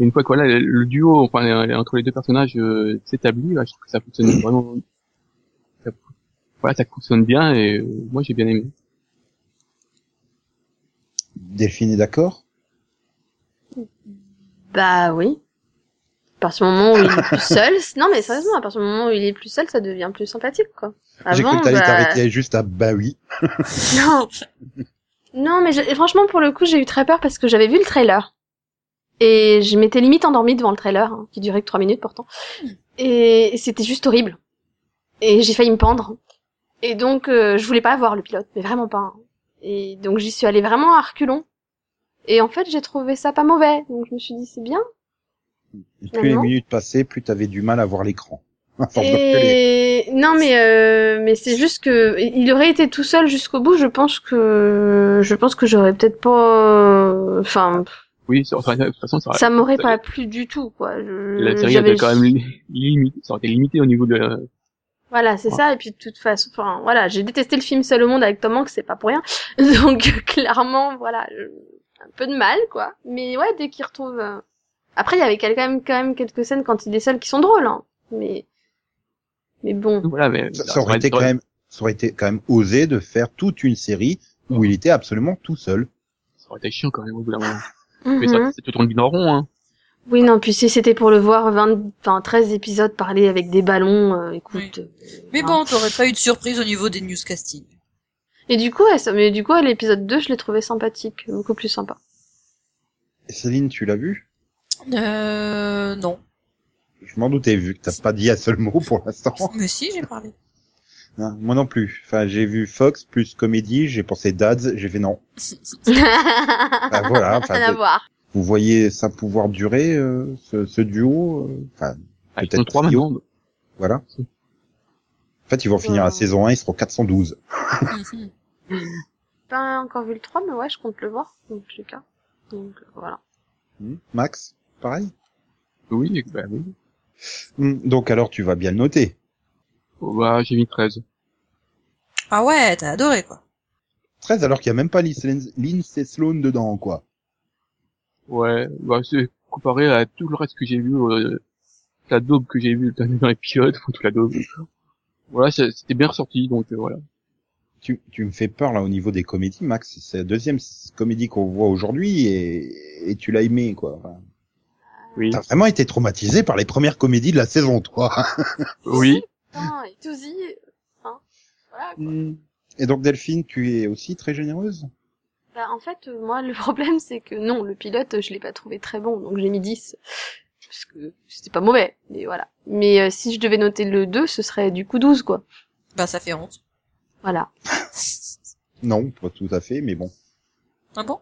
Et une fois que voilà le, duo, enfin entre les deux personnages euh, s'établit, je trouve que ça fonctionne vraiment. ça- voilà, ça fonctionne bien et euh, moi j'ai bien aimé. Delphine est d'accord? Bah oui. À partir du moment où il est plus seul, non mais sérieusement, à partir du moment où il est plus seul, ça devient plus sympathique quoi. J'ai cru que t'allais bah, t'arrêter juste à bah oui. Non. Non, mais franchement, pour le coup, j'ai eu très peur parce que j'avais vu le trailer. Et je m'étais limite endormie devant le trailer, hein, qui durait que trois minutes pourtant. Et c'était juste horrible. Et j'ai failli me pendre. Et donc, euh, je voulais pas voir le pilote, mais vraiment pas. hein. Et donc, j'y suis allée vraiment à reculons. Et en fait, j'ai trouvé ça pas mauvais. Donc, je me suis dit, c'est bien. Et plus les minutes passaient, plus t'avais du mal à voir l'écran. Et non, mais euh, mais c'est juste que il aurait été tout seul jusqu'au bout. Je pense que je pense que j'aurais peut-être pas. Enfin, Oui, enfin, de toute façon, ça, ça m'aurait ça- pas plu du tout, quoi. Je- la série avait quand même li- limité, ça aurait été limité au niveau de Voilà, c'est Ouais. ça. Et puis de toute façon, enfin, voilà, j'ai détesté le film Seul au monde avec Tom Hanks, c'est pas pour rien. Donc clairement, voilà, un peu de mal, quoi. Mais ouais, dès qu'il retrouve. euh, Après, il y avait quand même quand même quelques scènes quand il est seul qui sont drôles, hein. Mais mais bon. voilà, mais Ça, ça aurait été quand même, ça aurait été quand même osé de faire toute une série où il était absolument tout seul. ça aurait été chiant quand même au bout d'un moment. Mais Mhm. ça, c'est tout tourne bien en rond, hein. Oui, non, puis si c'était pour le voir 20, enfin, 13 épisodes parler avec des ballons, euh, écoute. euh, Mais voilà. bon, t'aurais pas eu de surprise au niveau des newscastings. Et du coup, ouais, ça, mais du coup, ouais, l'épisode 2, je l'ai trouvé sympathique, beaucoup plus sympa. Et Céline, tu l'as vu? Euh, non. Je m'en doutais vu que t'as pas dit un seul mot pour l'instant. Mais si, j'ai parlé. Non, moi non plus. Enfin, j'ai vu Fox plus comédie, j'ai pensé Dads, j'ai fait non. ah, voilà, Rien à voir. Vous voyez ça pouvoir durer, euh, ce, ce duo euh, Enfin, Ah, Peut-être trois maintenant. voilà. En fait, ils vont finir la saison 1, ils seront 412. Mhm. Pas encore vu le 3, mais ouais, je compte le voir, tous les cas. Donc, euh, voilà. Hmm. Max, pareil? Oui, bah oui. Hmm, Donc alors, tu vas bien le noter. Oh, bah, j'ai mis 13. ah ouais, t'as adoré, quoi. 13 alors qu'il y a même pas Lindsay Lindsay Sloan dedans, quoi. Ouais, bah, c'est comparé à tout le reste que j'ai vu, euh, la daube que j'ai vu dans les pilotes, ou toute la daube. Voilà, c'était bien ressorti, donc euh, voilà. Tu, tu me fais peur là au niveau des comédies, Max. C'est la deuxième comédie qu'on voit aujourd'hui et, et tu l'as aimé, quoi. Enfin, Oui. T'as vraiment été traumatisé par les premières comédies de la saison, toi. Oui. Putain, et hein, voilà. quoi. Hmm. Et donc Delphine, tu es aussi très généreuse? Bah, en fait, euh, moi, le problème, c'est que non, le pilote, je l'ai pas trouvé très bon, donc j'ai mis 10. Parce que c'était pas mauvais, mais voilà. Mais euh, si je devais noter le 2, ce serait du coup 12, quoi. Bah, ça fait honte. Voilà. Non, pas tout à fait, mais bon. Ah bon?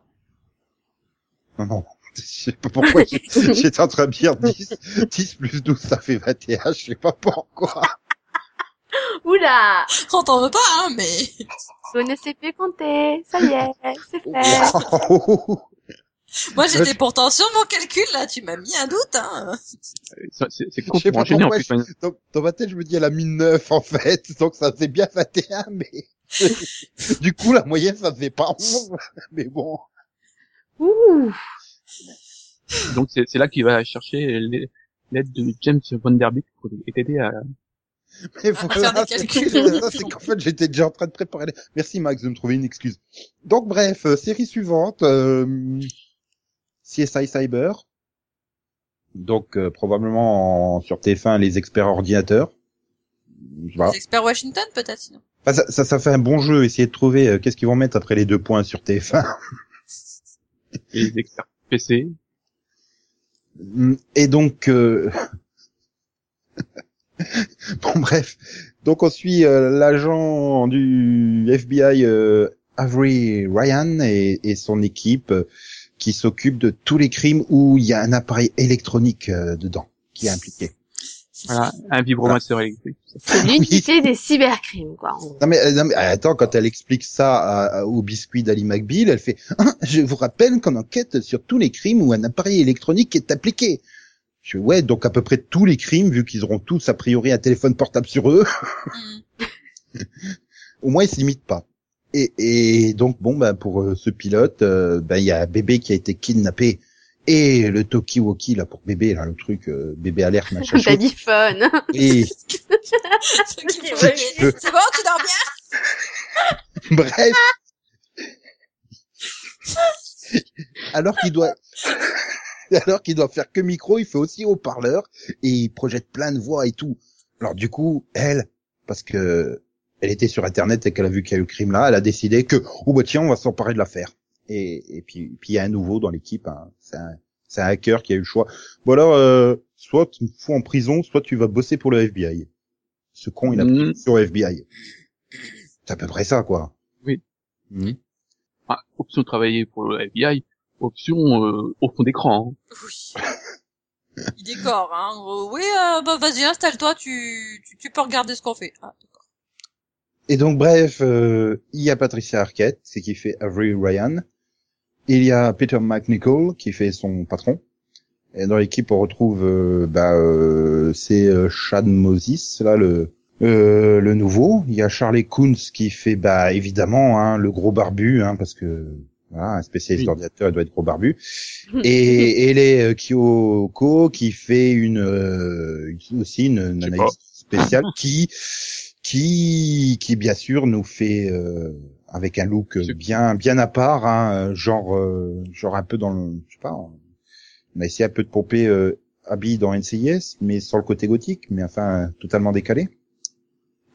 Non, non. Je sais pas pourquoi j'ai- j'étais en train de dire 10. 10 plus 12, ça fait 21. Je sais pas pourquoi. Oula On t'en veut pas, hein, mais... Vous ne savez plus compter, ça y est, c'est fait. Moi, j'étais pourtant sur mon calcul, là, tu m'as mis un doute, hein. C'est Je pas enchaîner en plus. dans, dans ma tête, je me dis, elle a mis 9, en fait. Donc, ça faisait bien 21, mais... du coup, la moyenne, ça faisait pas 11. Mais bon. Ouh Donc c'est c'est là qu'il va chercher l'aide de James Van Der Beek pour t'aider à... Mais À faire des c'est- qu'en fait, j'étais déjà en train de préparer. les- Merci, Max, de me trouver une excuse. Donc, bref, euh, série suivante, euh, CSI Cyber. Donc, euh, probablement en- sur TF1, les experts ordinateurs. Voilà. Les experts Washington, peut-être, sinon. Enfin, ça, ça, ça fait un bon jeu, essayer de trouver euh, qu'est-ce qu'ils vont mettre après les deux points sur TF1. et les experts PC. Et donc, euh, bon bref, donc on suit euh, l'agent du FBI euh, Avery Ryan et, et son équipe euh, qui s'occupe de tous les crimes où il y a un appareil électronique euh, dedans qui est impliqué. Voilà, un vibromasseur électrique. C'est l'unité des cybercrimes, quoi. Non mais, non, mais, attends, quand elle explique ça à- à- au biscuit d'Ali McBeal, elle fait Ah, Je vous rappelle qu'on enquête sur tous les crimes où un appareil électronique est appliqué. Je ouais, donc à peu près tous les crimes, vu qu'ils auront tous a priori un téléphone portable sur eux, Hmm. au moins ils se limitent pas. Et, et donc bon, ben pour euh, ce pilote, euh, ben il y a un bébé qui a été kidnappé et le Tokiwoki là pour bébé là le truc euh, bébé alerte machin. Et qui font rêver. Je- C'est bon, tu dors bien Bref. Alors qu'il doit, alors qu'il doit faire que micro, il fait aussi haut-parleur et il projette plein de voix et tout. Alors du coup, elle, parce que elle était sur internet et qu'elle a vu qu'il y a eu le crime là, elle a décidé que, oh bah tiens, on va s'emparer de l'affaire. Et, et puis, puis il y a un nouveau dans l'équipe, hein. c'est un, c'est un hacker qui a eu le choix. Bon alors, euh, soit tu me fous en prison, soit tu vas bosser pour le FBI. Ce con, il a Mhm. pris sur FBI. C'est à peu près ça, quoi. Oui. Mhm. Ah, option de travailler pour le FBI, option euh, au fond d'écran. hein. Oui. Il décore, hein. gros. Oui, euh, bah vas-y, installe-toi, tu, tu, tu peux regarder ce qu'on fait. Ah, d'accord. Et donc, bref, euh, il y a Patricia Arquette, c'est qui fait Avery Ryan. Il y a Peter McNichol, qui fait son patron. Et dans l'équipe, on retrouve, euh, bah, euh, c'est euh, Chad Moses, là, le, euh, le nouveau. Il y a Charlie Coons qui fait, bah, évidemment, hein, le gros barbu, hein, parce que, voilà, un spécialiste Oui. d'ordinateur, il doit être gros barbu. Et, et les euh, Kyoko qui fait une, euh, aussi une, une analyse spéciale qui, qui, qui bien sûr nous fait euh, avec un look bien, bien à part, hein, genre, euh, genre un peu dans le, je sais pas, on a essayé un peu de pomper euh, Abby dans NCIS, mais sans le côté gothique, mais enfin totalement décalé.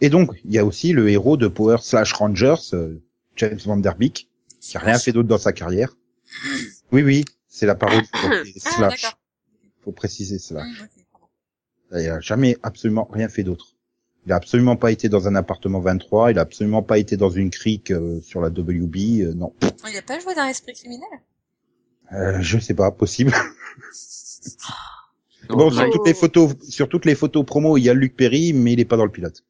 Et donc il y a aussi le héros de Power Slash Rangers, euh, James Van Der Beek, qui a rien fait d'autre dans sa carrière. Oui, oui, c'est la parole Ah, slash. d'accord. Faut préciser cela. Hum, ok, pardon. Il a jamais absolument rien fait d'autre. Il a absolument pas été dans un appartement 23, il a absolument pas été dans une crique euh, sur la WB, euh, non. Il a pas joué dans l'esprit criminel? Euh, je sais pas, possible. Bon, sur toutes les photos, sur toutes les photos promo, il y a Luc Perry, mais il est pas dans le pilote.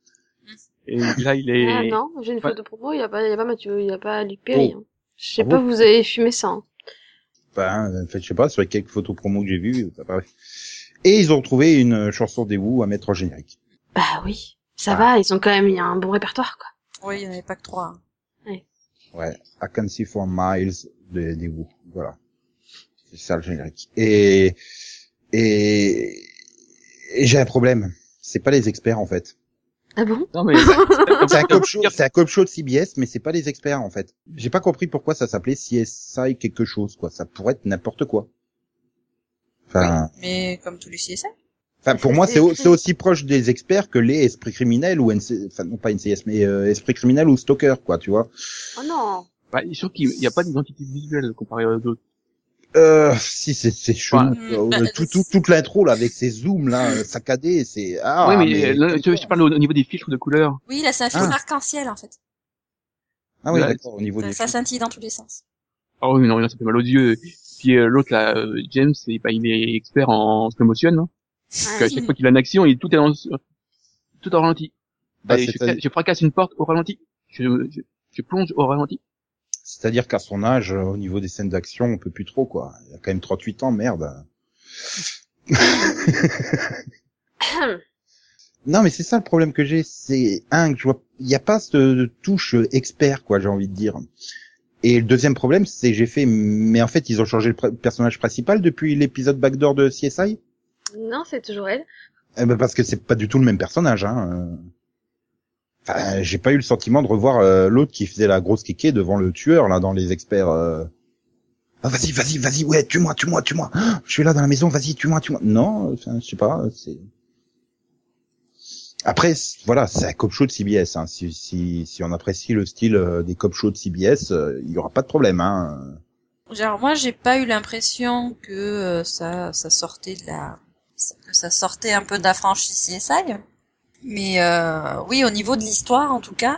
et là, il est... Ah non, j'ai une Ouais. photo promo, il y a pas, il y a pas Mathieu, il y a pas Luc Perry. Oh. hein. Je sais Ah pas, bon vous avez fumé ça. hein. Enfin, en fait, je sais pas, sur les quelques photos promo que j'ai vues, ça paraît. Et ils ont trouvé une chanson des Who à mettre en générique. Bah oui, ça Ah. va, ils ont quand même eu un bon répertoire, quoi. Oui, il n'y en avait pas que trois. hein. Ouais, I Can See For Miles de, des Who. Voilà. C'est ça le générique. Et, et, et j'ai un problème. C'est pas les experts, en fait. Ah bon? Non, mais... C'est un cop show, c'est un cop show de CBS, mais c'est pas les experts, en fait. J'ai pas compris pourquoi ça s'appelait CSI quelque chose, quoi. Ça pourrait être n'importe quoi. Enfin, Mais comme tous les CSI. enfin, pour moi, c'est au- c'est aussi proche des experts que les esprits criminels ou NC, enfin, non pas NCS, mais euh, esprits criminels ou stalker, quoi, tu vois. Oh non Bah, trouve qu'il n'y a pas d'identité visuelle comparé aux autres. Euh, si, c'est, c'est chelou. Ouais. Euh, Bah, tout, tout, toute l'intro, là, avec ces zooms, là, euh, saccadés, c'est, ah, oui, mais, là, je, je parle au, au niveau des filtres de couleurs? Oui, là, c'est un film Ah. arc-en-ciel, en fait. Ah oui, d'accord, au niveau Ça, des ça scintille dans tous les sens. Oh oui, non, non, ça fait mal aux yeux. Puis euh, l'autre, là, euh, James, et, bah, il est expert en slow motion. Hein. Ah, à chaque fois qu'il a une action, il tout est en, tout en ralenti. Bah, Allez, je, je fracasse une porte au ralenti. Je, je, je plonge au ralenti. C'est-à-dire qu'à son âge, euh, au niveau des scènes d'action, on peut plus trop, quoi. Il a quand même 38 ans, merde. Non, mais c'est ça le problème que j'ai, c'est un que je vois, il n'y a pas cette touche expert, quoi, j'ai envie de dire. Et le deuxième problème, c'est j'ai fait, mais en fait, ils ont changé le pr- personnage principal depuis l'épisode backdoor de CSI. non, c'est toujours elle. Eh ben parce que c'est pas du tout le même personnage. Hein. Enfin, j'ai pas eu le sentiment de revoir euh, l'autre qui faisait la grosse kéké devant le tueur là dans les experts. euh. Ah vas-y, vas-y, vas-y, ouais, tue-moi, tue-moi, tue-moi. Ah, Je suis là dans la maison, vas-y, tue-moi, tue-moi. Non, enfin, je sais pas. C'est après, voilà, c'est un cop show de CBS. Hein. Si, si, si on apprécie le style euh, des cop shows de CBS, euh, il y aura pas de problème. Hein. Genre, moi, j'ai pas eu l'impression que euh, ça, ça sortait de la, ça sortait un peu de. Mais euh, oui, au niveau de l'histoire, en tout cas,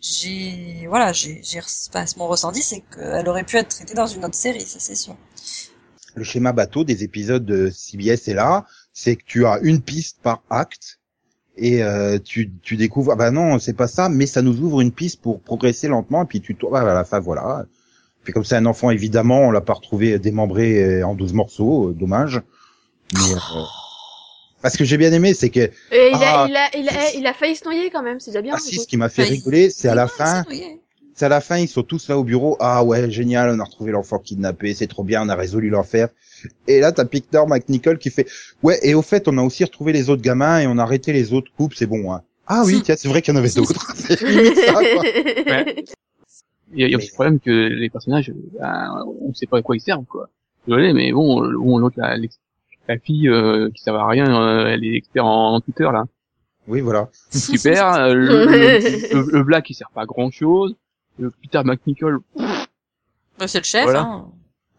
j'ai, voilà, j'ai, enfin, mon ressenti, c'est qu'elle aurait pu être traitée dans une autre série, ça c'est sûr. le schéma bateau des épisodes de CBS est là, c'est que tu as une piste par acte et euh, tu, tu découvres ah bah non c'est pas ça mais ça nous ouvre une piste pour progresser lentement et puis tu tournes à la fin voilà. Puis comme c'est un enfant évidemment on l'a pas retrouvé démembré euh, en 12 morceaux euh, dommage. Mais euh, parce que j'ai bien aimé c'est que Et il, Ah, a, il, a, il, a, il a failli se noyer quand même, c'est déjà bien. ah si ce qui m'a fait Enfin, rigoler c'est à la Oui, fin c'est- à la fin, ils sont tous là au bureau. Ah ouais, génial, on a retrouvé l'enfant kidnappé, c'est trop bien, on a résolu l'enfer. Et là, t'as Pictor McNichol qui fait, ouais, et au fait, on a aussi retrouvé les autres gamins et on a arrêté les autres couples, c'est bon, hein. Ah oui, tiens, c'est vrai qu'il y en avait d'autres. C'est. Ouais. Il y a, il y a aussi le problème que les personnages, ben, on sait pas à quoi ils servent, quoi. Désolé, mais bon, bon l'autre, la, fille euh, qui savait à rien, euh, elle est expert en, en Twitter, là. Oui, voilà. Super. euh, le, le, le, le Black, il sert pas à grand chose. Le Peter McNichol, Bah, c'est le chef, Voilà. hein.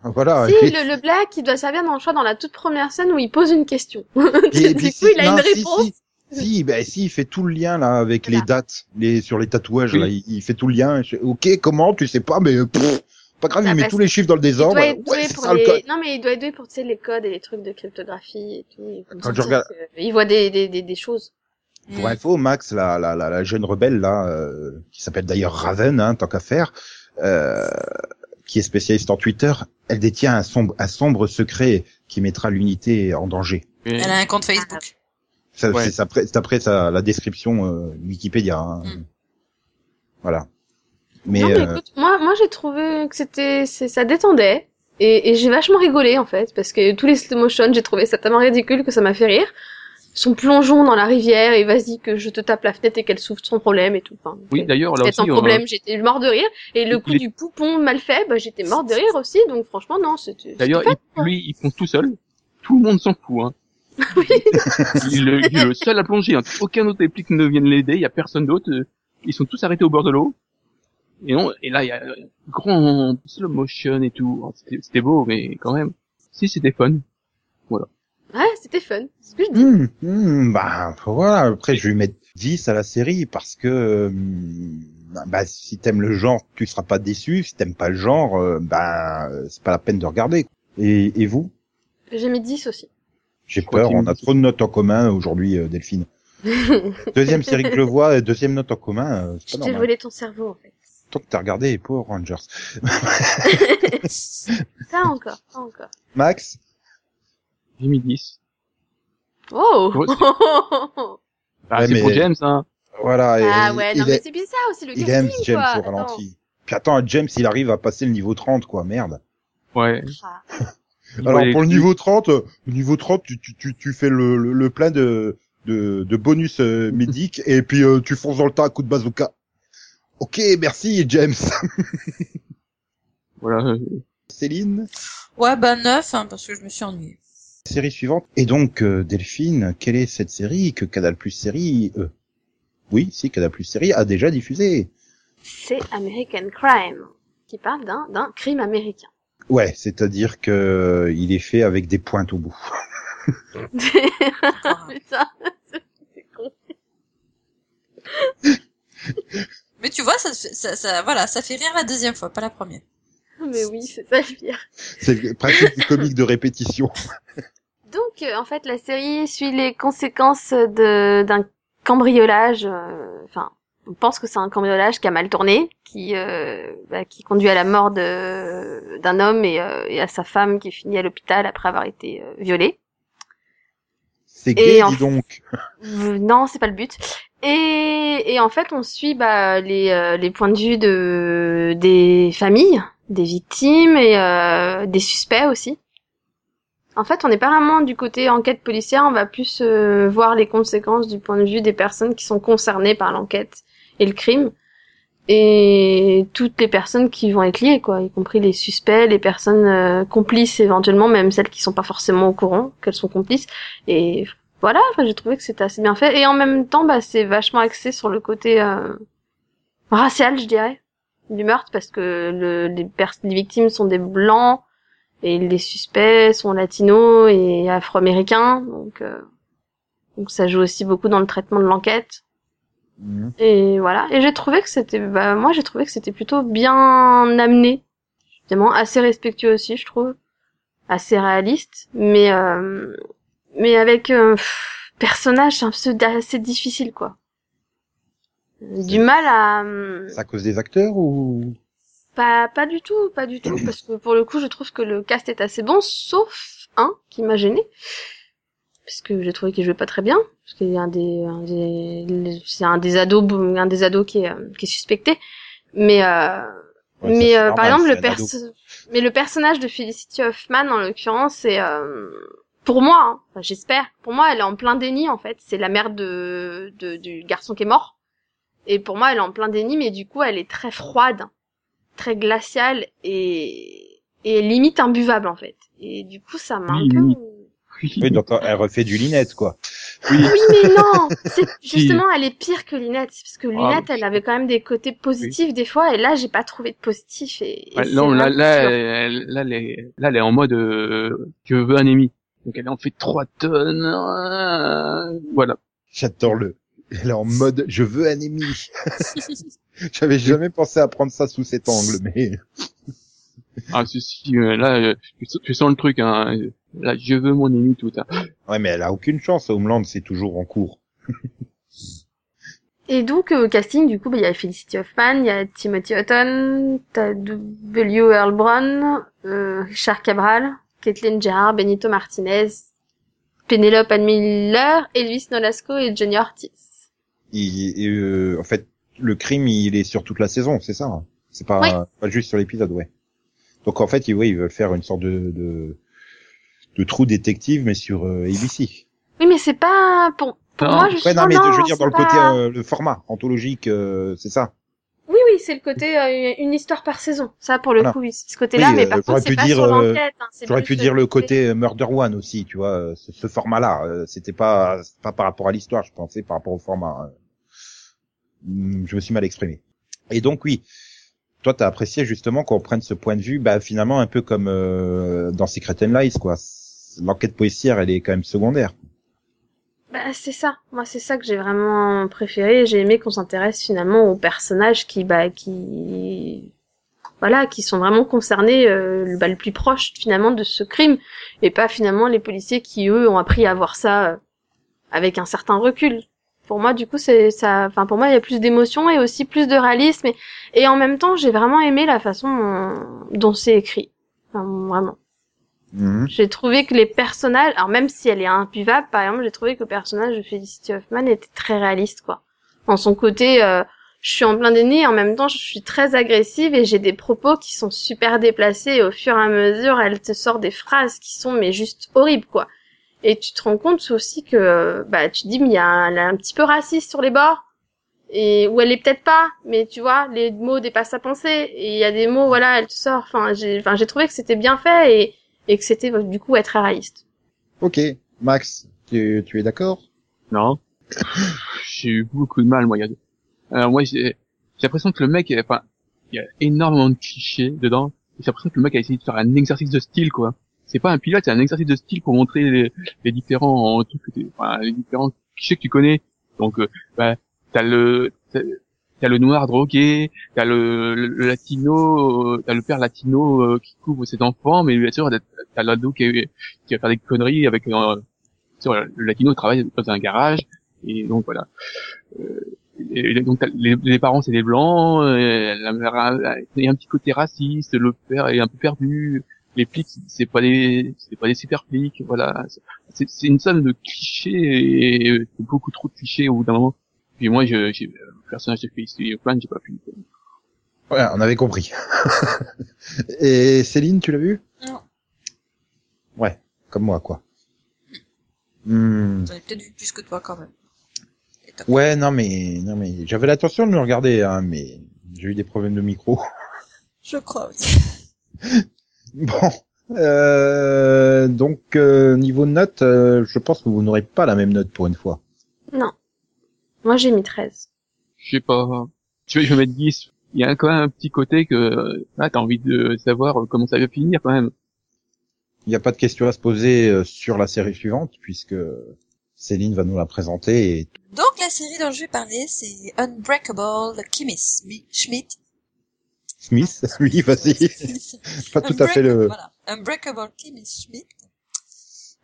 Voilà. Si, Et- le, le black, il doit servir dans le choix dans la toute première scène où il pose une question. et du coup, si- il a non, une si, réponse. Si, si, ben si, il fait tout le lien là avec Voilà. les dates, les sur les tatouages Oui. là, il, il fait tout le lien. Je- ok, comment? Tu sais pas, mais pff, pas grave, Bah, il met tous les chiffres dans le Il désordre. doit être doué Ouais, c'est pour ça le les... code. Non, mais il doit être doué pour, tu sais, les codes et les trucs de cryptographie et tout. et Quand ça, je regarde- Il voit des, des, des, des choses. Pour info, Max, la, la, la, la jeune rebelle là, euh, qui s'appelle d'ailleurs Raven, hein, tant qu'à faire, euh, qui est spécialiste en Twitter, elle détient un sombre, un sombre secret qui mettra l'unité en danger. Elle a un compte Facebook. Ça, Ouais. C'est après, c'est après sa, la description euh, Wikipédia. hein. Mm. Voilà. Mais, non, mais euh, écoute, moi, moi, j'ai trouvé que c'était, c'est, ça détendait. Et, et j'ai vachement rigolé, en fait, parce que tous les slow motion, j'ai trouvé ça tellement ridicule que ça m'a fait rire. Son plongeon dans la rivière et vas-y que je te tape la fenêtre et qu'elle souffre sans problème et tout. Enfin, oui, d'ailleurs, là aussi, sans euh, problème, j'étais mort de rire. Et le coup du poupon mal fait, bah, j'étais mort de rire aussi. Donc franchement, non, c'était. d'ailleurs, lui, il plonge tout seul. Tout le monde s'en fout, hein. il, est- il est le seul à plonger, hein. Aucun autre réplique ne vient l'aider, il y a personne d'autre. Ils sont tous arrêtés au bord de l'eau. Et non, et là, il y a euh, grand slow motion et tout. Oh, C'était beau, mais quand même. Si, c'était fun. pas- Ouais, c'était fun. C'est ce que je dis. Hum, bah voilà. Après, je vais mettre 10 à la série parce que bah si t'aimes le genre, tu seras pas déçu. Si t'aimes pas le genre, euh, bah c'est pas la peine de regarder. Et, et vous? J'ai mis 10 aussi. J'ai peur. On a trop de notes en commun aujourd'hui, euh, Delphine. Deuxième série que je vois, euh, deuxième note en commun. euh, Je c'est pas t'ai volé ton cerveau, en fait. Tant que t'as regardé Power Rangers. Pas encore, pas encore. Max J'ai mis 10. Oh Ouais, Bah, Ouais, c'est mais- pour James, hein. Voilà. Ah et- ouais, non, mais est- c'est bien ça aussi, le il casting, aime James quoi. au Attends. ralenti. Puis attends, James, il arrive à passer le niveau 30, quoi, merde. Ouais. Ah. Alors pour le les- niveau 30, euh, le niveau 30, tu, tu, tu, tu fais le, le, le plein de, de, de bonus euh, médics et puis euh, tu fonces dans le tas à coup de bazooka. Ok, merci James. Voilà. Céline, Ouais, bah neuf, hein, parce que je me suis ennuyée. série suivante. Et donc euh, Delphine, quelle est cette série que Canal Plus série euh, Oui, si Canal Plus série a déjà diffusé. C'est American Crime, qui parle d'un, d'un crime américain. Ouais, c'est-à-dire que euh, il est fait avec des pointes au bout. Putain, c'est con. Mais tu vois, ça, ça, ça, voilà, ça fait rire la deuxième fois, pas la première. Mais oui, c'est ça le pire. C'est le principe du comique de répétition. Donc, euh, en fait, la série suit les conséquences de, d'un cambriolage. euh, Enfin, on pense que c'est un cambriolage qui a mal tourné, qui, euh, bah, qui conduit à la mort de, d'un homme et, euh, et à sa femme qui finit à l'hôpital après avoir été euh, violée. C'est gay, dis donc. Non, c'est pas le but. Et, et en fait, on suit bah, les, euh, les points de vue de des familles, des victimes et euh, des suspects aussi. En fait, on n'est pas vraiment du côté enquête policière, on va plus euh, voir les conséquences du point de vue des personnes qui sont concernées par l'enquête et le crime. Et toutes les personnes qui vont être liées, quoi, y compris les suspects, les personnes euh, complices éventuellement, même celles qui sont pas forcément au courant qu'elles sont complices. Et voilà, j'ai trouvé que c'était assez bien fait. Et en même temps, bah, c'est vachement axé sur le côté euh, racial, je dirais, du meurtre, parce que le, les, les victimes sont des blancs et les suspects sont latinos et afro-américains. Donc, euh, donc ça joue aussi beaucoup dans le traitement de l'enquête. Mhm. Et voilà. Et j'ai trouvé que c'était, bah, moi j'ai trouvé que c'était plutôt bien amené, justement, assez respectueux aussi, je trouve, assez réaliste, mais euh, mais avec un personnage un peu assez difficile, quoi. Du mal à C'est à cause des acteurs ou? Pas pas du tout, pas du tout, parce que pour le coup, je trouve que le cast est assez bon, sauf un qui m'a gêné, parce que j'ai trouvé qu'il jouait pas très bien, parce qu'il y a un des, un des c'est un des ados, un des ados qui est euh, qui est suspecté, mais euh, Ouais, mais euh, par exemple le perso mais le personnage de Felicity Huffman en l'occurrence c'est euh, pour moi hein, enfin, j'espère pour moi elle est en plein déni en fait. C'est la mère de, de du garçon qui est mort. Et pour moi elle est en plein déni mais du coup elle est très froide très glaciale et et limite imbuvable en fait. Et du coup ça m'a Oui, un peu oui. Oui, donc elle refait du Linette, quoi. Oui. oui, mais non c'est Justement, elle est pire que Linette, parce que Ah, Linette, elle avait quand même des côtés positifs des fois, et là, j'ai pas trouvé de positif. Et, et Ouais, c'est non, là, là, elle, là, elle est, là, elle est en mode, euh, je veux un ennemi. Donc elle en fait 3 tonnes. euh, voilà. J'adore le. Elle est en mode, je veux un ennemi. J'avais jamais pensé à prendre ça sous cet angle, mais Ah, ceci, euh, là, euh, je, sens- le truc, hein. Là, je veux mon ennemi, tout ça. ouais, mais elle a aucune chance. Homeland, c'est toujours en cours. Et donc, euh, au casting, du coup, bah, il y a Felicity Huffman, il y a Timothy Hutton, t'as W. Earl Brown, euh, Richard Cabral, Kathleen Gerard, Benito Martinez, Penelope Ann Miller, Elvis Nolasco et Johnny Ortiz. Il, et, euh, en fait, le crime, il est sur toute la saison, c'est ça. hein c'est pas, Oui. pas juste sur l'épisode, ouais. Donc en fait, ils, ouais, ils veulent faire une sorte de de, de trou détective, mais sur euh, ABC. Oui, mais c'est pas pour, pour Non. moi Ouais, justement. non, mais je veux dire dans le pas- côté, euh, le format anthologique, euh, c'est ça. Oui, oui, c'est le côté euh, une histoire par saison. Ça, pour le Voilà. coup, oui, c'est ce côté-là, Oui, mais euh, par contre, c'est pas dire, sur euh, l'enquête. Hein, J'aurais pu dire le côté Murder One aussi, tu vois, euh, ce, ce format-là. euh, C'était pas c'est pas par rapport à l'histoire, je pensais par rapport au format. Hum, Je me suis mal exprimé. Et donc oui, toi t'as apprécié justement qu'on prenne ce point de vue, bah finalement un peu comme euh, dans Secret and Lies, quoi. l'enquête policière, elle est quand même secondaire. Bah, c'est ça. Moi, c'est ça que j'ai vraiment préféré. J'ai aimé qu'on s'intéresse finalement aux personnages qui, bah, qui, voilà, qui sont vraiment concernés, euh, bah, le plus proche finalement de ce crime, et pas finalement les policiers qui eux ont appris à voir ça euh, avec un certain recul. Pour moi, du coup, c'est ça. Enfin, pour moi, il y a plus d'émotion et aussi plus de réalisme, et, et en même temps, j'ai vraiment aimé la façon dont, c'est écrit. Enfin, vraiment. Mhm. J'ai trouvé que les personnages, alors même si elle est imbuvable, par exemple, j'ai trouvé que le personnage de Felicity Huffman était très réaliste, quoi. En son côté, euh, je suis en plein déni, et en même temps, je suis très agressive et j'ai des propos qui sont super déplacés. Et au fur et à mesure, elle te sort des phrases qui sont mais juste horribles, quoi. Et tu te rends compte aussi que, bah, tu te dis, mais il y a un, elle est un petit peu raciste sur les bords. Et où elle est peut-être pas, mais tu vois, les mots dépassent sa pensée. Et il y a des mots, voilà, elle te sort. Enfin, j'ai, enfin, j'ai trouvé que c'était bien fait et et que c'était du coup être très réaliste. Ok, Max, tu, tu es d'accord? Non. j'ai eu beaucoup de mal, moi. il y a- Alors moi, j'ai j'ai l'impression que le mec, il y a- enfin, il y a énormément de clichés dedans. J'ai l'impression que le mec a essayé de faire un exercice de style, quoi. C'est pas un pilote, c'est un exercice de style pour montrer les, différents trucs, enfin, les différents clichés que tu connais. Donc, euh, bah, t'as le, t'as le noir drogué, t'as le, le, le latino, euh, t'as le père latino euh, qui couvre ses enfants, mais bien sûr, t'as l'ado qui, qui va faire des conneries avec, euh, sûr, le latino travaille dans un garage, et donc voilà. Euh, et, et donc les, les parents c'est des blancs, euh, la mère a- il y a un petit côté raciste, le père est un peu perdu, les flics c'est pas des c'est pas des super flics, voilà. C'est c'est une somme de clichés et beaucoup trop de clichés au bout d'un moment. Puis moi je j'ai le personnage de Felicity Huffman, j'ai pas pu. Ouais, on avait compris. Et Céline, tu l'as vu? Non. Ouais, comme moi, quoi. Hmm. J'en ai peut-être vu plus que toi quand même. Ouais, non mais non mais j'avais l'intention de le regarder, hein, mais j'ai eu des problèmes de micro. Je crois, oui. Bon, euh, donc euh, niveau note, euh, je pense que vous n'aurez pas la même note pour une fois. Non. Moi, j'ai mis 13. Je sais pas. Tu veux je vais mettre 10. Il y a quand même un petit côté que là t'as envie de savoir comment ça va finir quand même. Il n'y a pas de question à se poser euh, sur la série suivante puisque Céline va nous la présenter et Donc la série dont je vais parler, c'est Unbreakable de Kimmy Schmidt. Smith, oui, vas-y. Pas tout à fait le. Unbreakable, Voilà. Unbreakable Kimmy Schmidt,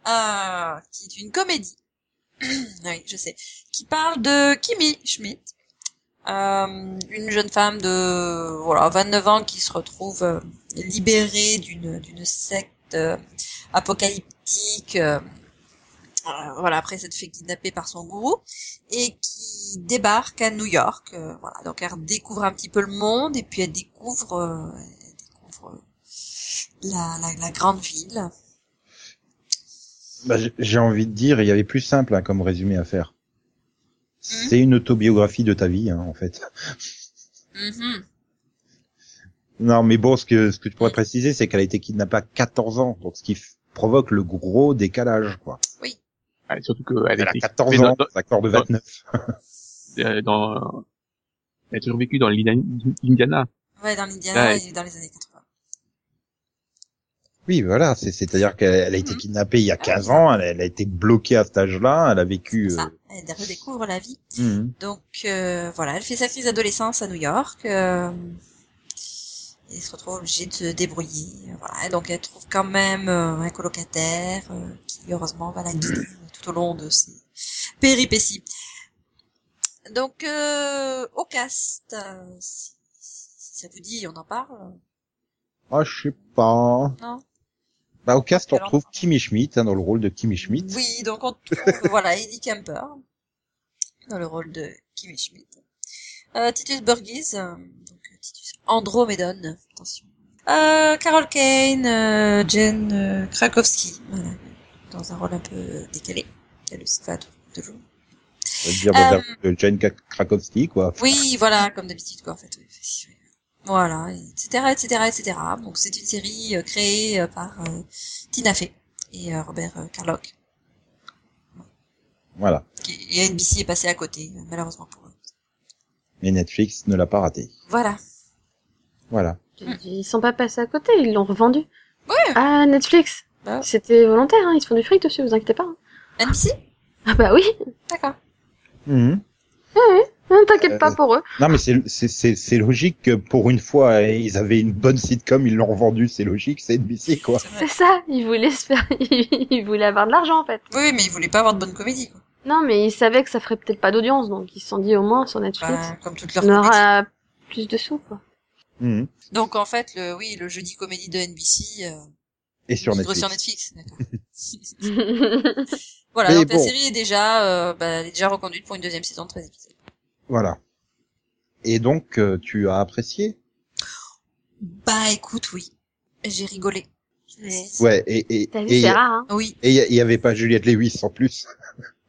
euh, qui est une comédie. oui, je sais. Qui parle de Kimmy Schmidt, euh, une jeune femme de voilà 29 ans qui se retrouve euh, libérée d'une d'une secte apocalyptique. Euh, voilà, après s'être fait kidnapper par son gourou et qui débarque à New York. euh, voilà, donc elle découvre un petit peu le monde et puis elle découvre, euh, elle découvre euh, la, la, la grande ville. Bah, j'ai- envie de dire, il y avait plus simple hein, comme résumé à faire. C'est une autobiographie de ta vie, hein, en fait. Mhm. Non, mais bon, ce que ce que tu pourrais préciser, c'est qu'elle a été kidnappée à 14 ans, donc ce qui provoque le gros décalage, quoi. Ah, surtout qu'elle Elle a était 14 dans- ans, d'accord de 29. euh, dans, elle a toujours vécu dans l'Indiana. Ouais, dans l'Indiana Ouais. et dans les années 80. Oui, voilà, c'est- c'est-à-dire qu'elle elle a été Mhm. kidnappée il y a 15 ans, elle, elle a été bloquée à cet âge-là, elle a vécu... C'est euh, ça. Elle redécouvre la vie. mhm. Donc euh, voilà, elle fait sa crise d'adolescence à New York. Euh, et se retrouve obligée de se débrouiller. Voilà, et donc elle trouve quand même euh, un colocataire euh, qui heureusement va la guider tout au long de ses péripéties. Donc euh, au cast, euh, si, si ça vous dit, on en parle. Ah, je sais pas... Non Bah, au cast, on Alors, retrouve Kimmy Schmidt, hein, dans le rôle de Kimmy Schmidt. Oui, donc on trouve voilà Eddie Kemper dans le rôle de Kimmy Schmidt. Euh, Titus Burgess, donc Titus Andromedon, attention. Euh, Carol Kane, Jen euh, Krakowski, voilà, dans un rôle un peu décalé. Elle aussi va toujours. Ça veut dire rôle de Jane Krak- Krakowski, quoi. Oui, voilà, comme d'habitude, quoi, en fait. Voilà, etc., etc., etc. Donc c'est une série euh, créée euh, par euh, Tina Fey et euh, Robert euh, Carlock. Voilà. Et NBC est passé à côté, euh, malheureusement pour eux. Mais Netflix ne l'a pas raté. Voilà. Voilà. Ils sont pas passés à côté, ils l'ont revendu. Ouais. Ah, Netflix. Bah, C'était volontaire, hein, ils se font du fric dessus, vous inquiétez pas. hein. NBC Ah bah oui, D'accord. Mhm. ne t'inquiète Euh, pas pour eux. Non, mais c'est c'est c'est c'est logique que pour une fois ils avaient une bonne sitcom, ils l'ont revendue, c'est logique, c'est NBC quoi. C'est ça, ils voulaient se faire, ils voulaient avoir de l'argent en fait. Oui, mais ils voulaient pas avoir de bonne comédie, quoi. Non, mais ils savaient que ça ferait peut-être pas d'audience, donc ils se sont dit au moins sur Netflix, Bah, comme toutes leurs on aura plus de sous quoi. Mhm. Donc en fait, le, oui, le jeudi comédie de NBC, euh, Et sur Netflix. sur Netflix. Voilà, Mais donc la série est déjà, euh, bah, elle est déjà reconduite pour une deuxième saison de 13 épisodes. Voilà. Et donc euh, tu as apprécié? Bah écoute, oui, j'ai rigolé. Ouais. Ouais. Et et T'as vu, c'est rare, hein. Oui. et il y, avait pas Juliette Lewis en plus.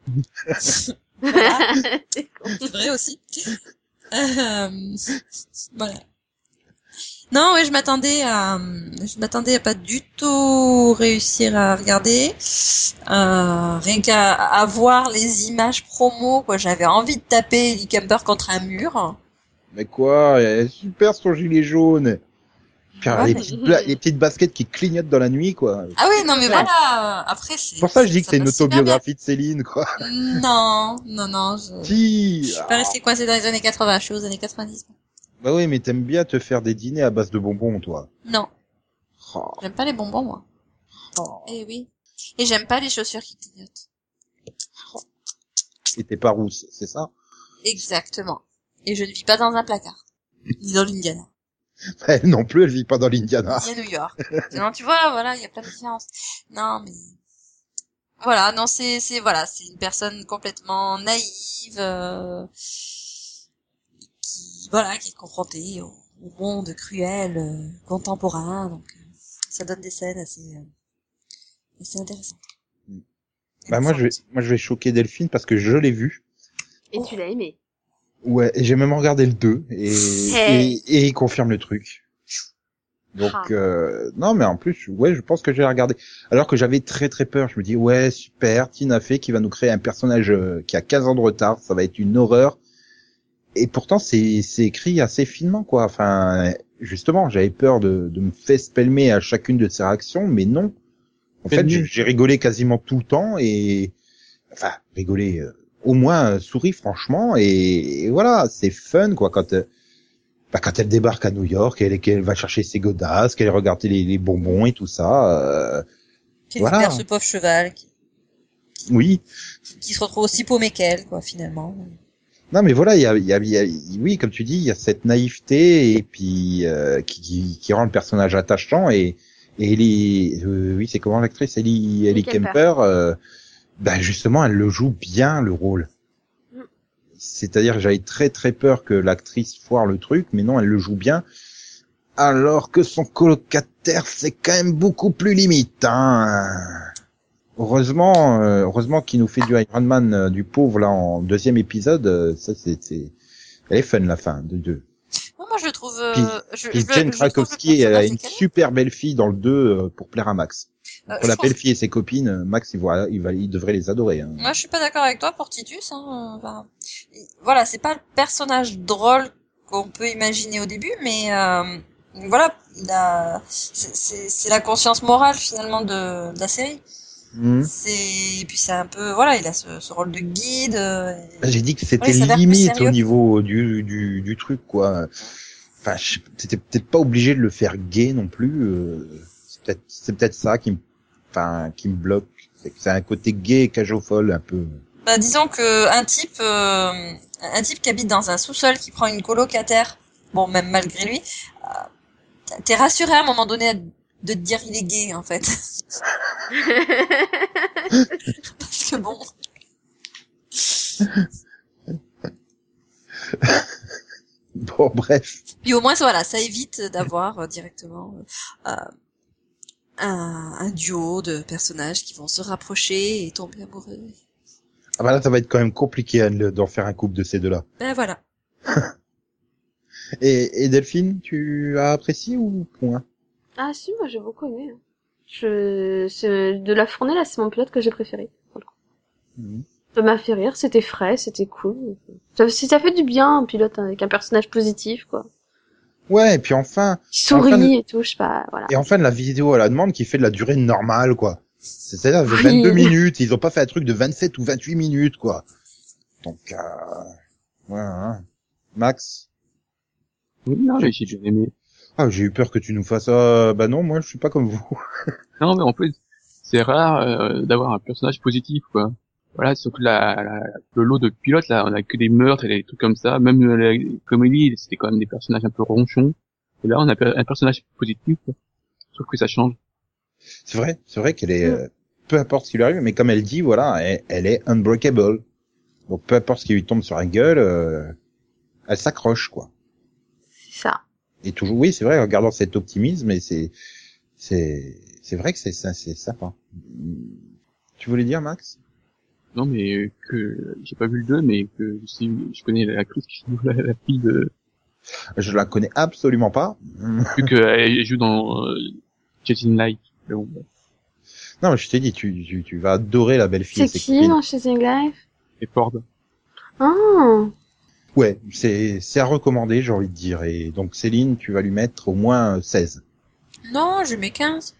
Voilà. C'est vrai aussi. Euh, voilà. Non, oui, je m'attendais à, je m'attendais à pas du tout réussir à regarder. Euh, rien qu'à à voir les images promo, quoi. J'avais envie de taper Ellie Kemper contre un mur. Mais quoi elle est Super son gilet jaune. Ouais, les, petites bla- les petites baskets qui clignotent dans la nuit quoi. Ah oui, non, mais voilà. Après, c'est. Pour ça je dis que c'est une autobiographie de Céline quoi. Non, non, non. Je, Si. je suis pas restée coincée dans les années 80. Je suis aux années 90. Bah oui, mais t'aimes bien te faire des dîners à base de bonbons toi. Non, Oh. j'aime pas les bonbons, moi. Oh. Eh oui. Et j'aime pas les chaussures qui clignotent. Et t'es pas rousse, c'est ça? Exactement. Et je ne vis pas dans un placard. Ni dans l'Indiana. Elle non plus, elle vit pas dans l'Indiana. Ni à New York. non, tu vois, voilà, il y a plein de différences. Non, mais... Voilà, non, c'est, c'est, voilà, c'est une personne complètement naïve, euh, voilà, qui est confrontée au, au monde cruel, euh, contemporain, donc, euh, ça donne des scènes assez, euh, assez intéressantes. Bah moi je vais, moi je vais choquer Delphine parce que je l'ai vu. Et tu l'as aimé. Ouais, et j'ai même regardé le 2 et, Hey. et, et il confirme le truc. Donc Ah. euh, non mais en plus ouais je pense que j'ai regardé alors que j'avais très très peur je me dis ouais super Tina Fey qui va nous créer un personnage euh, qui a 15 ans de retard ça va être une horreur et pourtant c'est c'est écrit assez finement quoi. Enfin justement j'avais peur de de me faire spelmer à chacune de ses réactions mais non. En fait j'ai rigolé quasiment tout le temps et enfin rigolé euh, au moins euh, souri franchement. Et, et voilà c'est fun quoi quand euh, bah, quand elle débarque à New York elle qu'elle va chercher ses godasses qu'elle regarde les, les bonbons et tout ça euh, Qui voilà. récupère ce pauvre cheval, qui, oui. qui se retrouve aussi paumé qu'elle, quoi, finalement. Non mais voilà il y a, y, a, y a- oui comme tu dis il y a cette naïveté et puis euh, qui, qui, qui rend le personnage attachant et et Ellie euh, oui c'est comment l'actrice Ellie Ellie Kemper. Euh, bah justement elle le joue bien le rôle Mm. c'est-à-dire j'avais très très peur que l'actrice foire le truc mais non elle le joue bien alors que son colocataire c'est quand même beaucoup plus limite hein. Heureusement euh, heureusement qu'il nous fait du Iron Man euh, du pauvre là en deuxième épisode euh, ça c'est c'est elle est fun la fin de deux Moi, moi, je le trouve, euh, Puis- je, puis je le Krakowski elle a une super belle fille dans le 2 euh, pour plaire à Max Euh, je la belle fille et ses copines euh, Max il voit il va il devrait les adorer hein. Moi, je suis pas d'accord avec toi pour Titus. Hein. Voilà, c'est pas le personnage drôle qu'on peut imaginer au début, mais euh, voilà, il a, c'est- c'est c'est la conscience morale finalement de, de la série. C'est et puis c'est un peu, voilà, il a ce, ce rôle de guide. euh, J'ai dit que c'était limite au niveau du, du, du truc, quoi. Enfin, t'étais peut-être pas obligé de le faire gay non plus. euh, c'est peut-être, c'est peut-être ça qui me, enfin, qui me bloque. C'est un côté gay et cageophole un peu. Bah, disons que un type, euh, un type qui habite dans un sous-sol, qui prend une colocataire, bon, même malgré lui, euh, t'es rassuré à un moment donné de te dire il est gay en fait, parce que bon. Bon, bref. Puis au moins, voilà, ça évite d'avoir euh, directement euh, un, un duo de personnages qui vont se rapprocher et tomber amoureux. Ah bah là, ça va être quand même compliqué d'en faire un couple de ces deux-là. Ben voilà. Et, et Delphine, tu as apprécié ou point? Ah si, moi j'ai beaucoup aimé. hein. Je, c'est- de la fournée là, c'est mon pilote que j'ai préféré. Mhm. Ça m'a fait rire, c'était frais, c'était cool. Ça, ça fait du bien un pilote avec un personnage positif quoi. Ouais, et puis enfin, Il sourit Enfin, et tout, je sais pas, voilà. et enfin la vidéo à la demande qui fait de la durée normale, quoi. C'est-à-dire de Oui. 22 minutes, ils ont pas fait un truc de 27 ou 28 minutes, quoi. Donc, euh, voilà. hein. Max? Oui, non, mais j'ai bien aimé. Ah, j'ai eu peur que tu nous fasses ça. Bah non, moi je suis pas comme vous. Non, mais en fait, c'est rare euh, d'avoir un personnage positif, quoi. Voilà, surtout la, la- le lot de pilotes, là, on a que des meurtres et des trucs comme ça. Même euh, la comédie, c'était quand même des personnages un peu ronchons. Et là, on a un personnage positif, quoi. Trouve que ça change. C'est vrai, c'est vrai qu'elle est, euh, peu importe ce qui lui arrive, mais comme elle dit, voilà, elle, elle est unbreakable. Donc peu importe ce qui lui tombe sur la gueule, euh, elle s'accroche, quoi. Et toujours, oui, c'est vrai, en gardant cet optimisme, et c'est, c'est, c'est vrai que c'est ça, c'est sympa. Tu voulais dire, Max? Non, mais que j'ai pas vu le 2, mais que je, sais- je connais l'actrice qui joue la, la fille de... Je la connais absolument pas. Vu qu'elle joue dans euh, Chasing Light. Mais bon, bref. Non, mais je t'ai dit, tu, tu, tu vas adorer la belle fille. C'est qui dans Chasing Life Et Ford. Ah, Ouais, c'est, c'est à recommander, j'ai envie de dire. Et donc, Céline, tu vas lui mettre au moins 16. Non, je mets 15.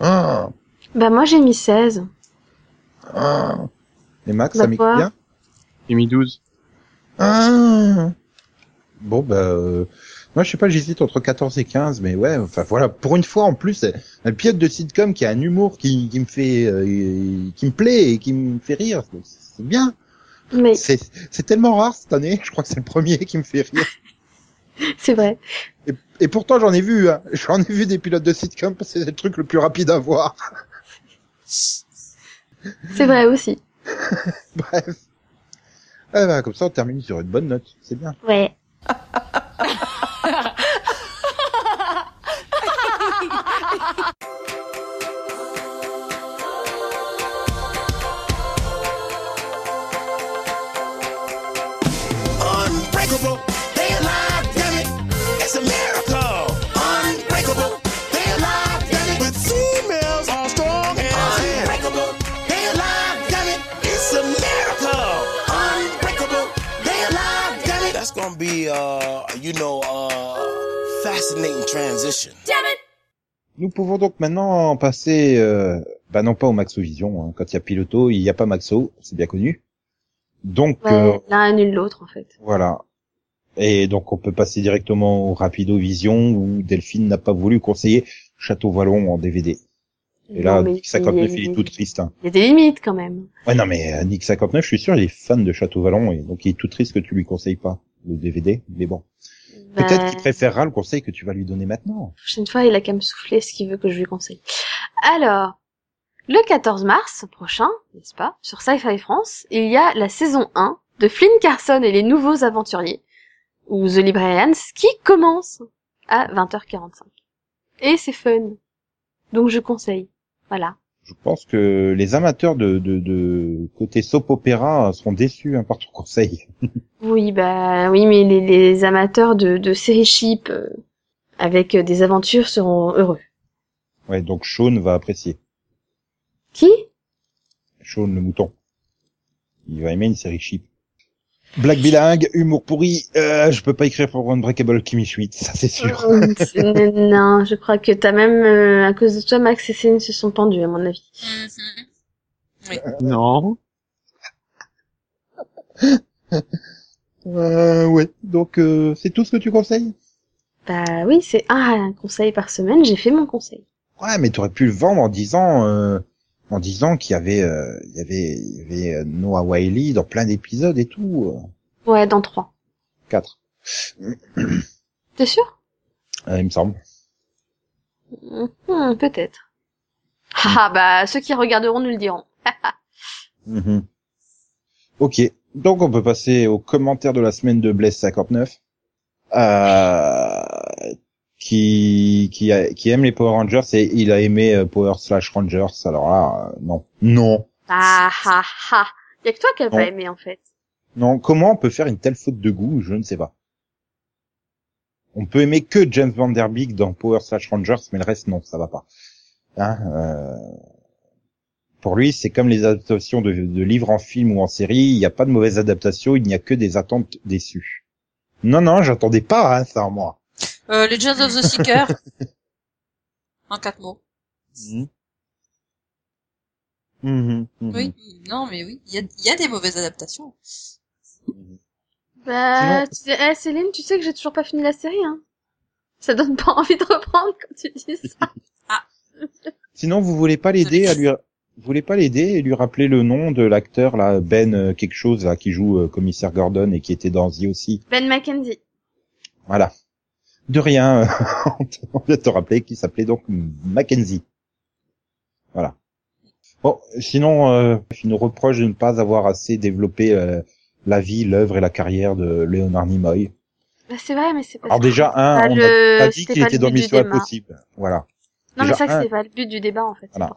Ah, bah moi j'ai mis 16. ah. Et Max, Bah ça m'écoute quoi bien J'ai mis 12. Ah. Bon, bah, euh, moi, je sais pas, j'hésite entre 14 et 15, mais ouais, enfin, voilà, pour une fois, en plus, euh, un pilote de sitcom qui a un humour qui, qui me fait, euh, qui me plaît et qui me fait rire, c'est- c'est bien. Mais C'est, c'est tellement rare cette année, je crois que c'est le premier qui me fait rire. c'est vrai. Et, et pourtant, j'en ai vu, hein. j'en ai vu des pilotes de sitcom, parce que c'est le truc le plus rapide à voir. C'est vrai aussi. Bref. Ah bah, comme ça, on termine sur une bonne note, c'est bien. Ouais. Uh, you know, uh, fascinating transition. Nous pouvons donc maintenant passer, euh, bah non pas au Maxovision, hein. quand il y a Piloto, il n'y a pas Maxo, c'est bien connu. Donc Ouais, euh, l'un annule l'autre en fait. voilà. Et donc on peut passer directement au Rapido Vision où Delphine n'a pas voulu conseiller Château Vallon en DVD. Et là, Non, Nick 59 il est tout triste. Hein. Il y a des limites quand même. Ouais non mais euh, Nick 59, je suis sûr il est fan de Château Vallon et donc il est tout triste que tu lui conseilles pas le DVD. Mais bon, peut-être Bah, qu'il préférera le conseil que tu vas lui donner maintenant. La prochaine fois, il a qu'à me souffler ce qu'il veut que je lui conseille. Alors, le 14 mars prochain, n'est-ce pas, sur Sci-Fi France, il y a la saison 1 de Flynn Carson et les nouveaux aventuriers, ou The Librarians, qui commence à 20h45. Et c'est fun. Donc je conseille. Voilà. Je pense que les amateurs de, de, de côté soap opéra seront déçus hein, par ton conseil. Oui, bah oui, mais les, les amateurs de, de séries cheap euh, avec euh, des aventures seront heureux. Ouais, donc Sean va apprécier. Qui? Sean le mouton. Il va aimer une série cheap. Black bilingue, humour pourri, euh, je peux pas écrire pour Unbreakable Kimmy Schmidt, ça c'est sûr. Euh, c'est- Non, je crois que t'as même, euh, à cause de toi, Max et Céline se sont pendus, à mon avis. Mhm. Non. Euh, ouais, donc euh, c'est tout ce que tu conseilles? Bah oui, c'est ah, un conseil par semaine, j'ai fait mon conseil. Ouais, mais t'aurais pu le vendre en disant, euh, en disant qu'il y avait, euh, il y avait, il y avait euh, Noah Wiley dans plein d'épisodes et tout. euh, Ouais, dans trois. quatre, T'es sûr? Euh, il me semble. Hmm, Peut-être. Ah bah, ceux qui regarderont nous le diront. Mhm. Ok, donc on peut passer aux commentaires de la semaine de Blaise 59, euh, qui qui, a- qui aime les Power Rangers et il a aimé euh, Power slash Rangers. Alors là, euh, non, non, Ah ah ah. Y a que toi qui a Non. pas aimé en fait. non. Comment on peut faire une telle faute de goût? Je ne sais pas. On peut aimer que James Van Der Beek dans Power slash Rangers, mais le reste non, ça va pas. Hein, euh, Pour lui, c'est comme les adaptations de, de livres en film ou en série. Il n'y a pas de mauvaise adaptation, il n'y a que des attentes déçues. Non, non, j'attendais pas hein, ça en moi. Euh, Legends of the Seeker. en quatre mots. Mhm. Mhm, mhm. Oui, non, mais oui, il y a, il y a des mauvaises adaptations. Bah, tu sais, eh, Céline, tu sais que j'ai toujours pas fini la série, hein. Ça donne pas envie de reprendre quand tu dis ça. Sinon, vous voulez pas l'aider à lui, vous voulez pas l'aider et lui rappeler le nom de l'acteur là, Ben euh, quelque chose là, qui joue euh, commissaire Gordon et qui était dans The aussi? Ben McKenzie. Voilà. De rien, on vient de te rappeler qu'il s'appelait donc Mackenzie. Voilà. Bon, sinon, euh, il nous reproche de ne pas avoir assez développé euh, la vie, l'œuvre et la carrière de Léonard Nimoy. Bah, c'est vrai, mais c'est pas Alors déjà, un, on le- a pas dit qu'il était dans Mission. Impossible. Voilà. Non, mais déjà, ça, que c'est pas le but du débat, en fait. c'est Voilà.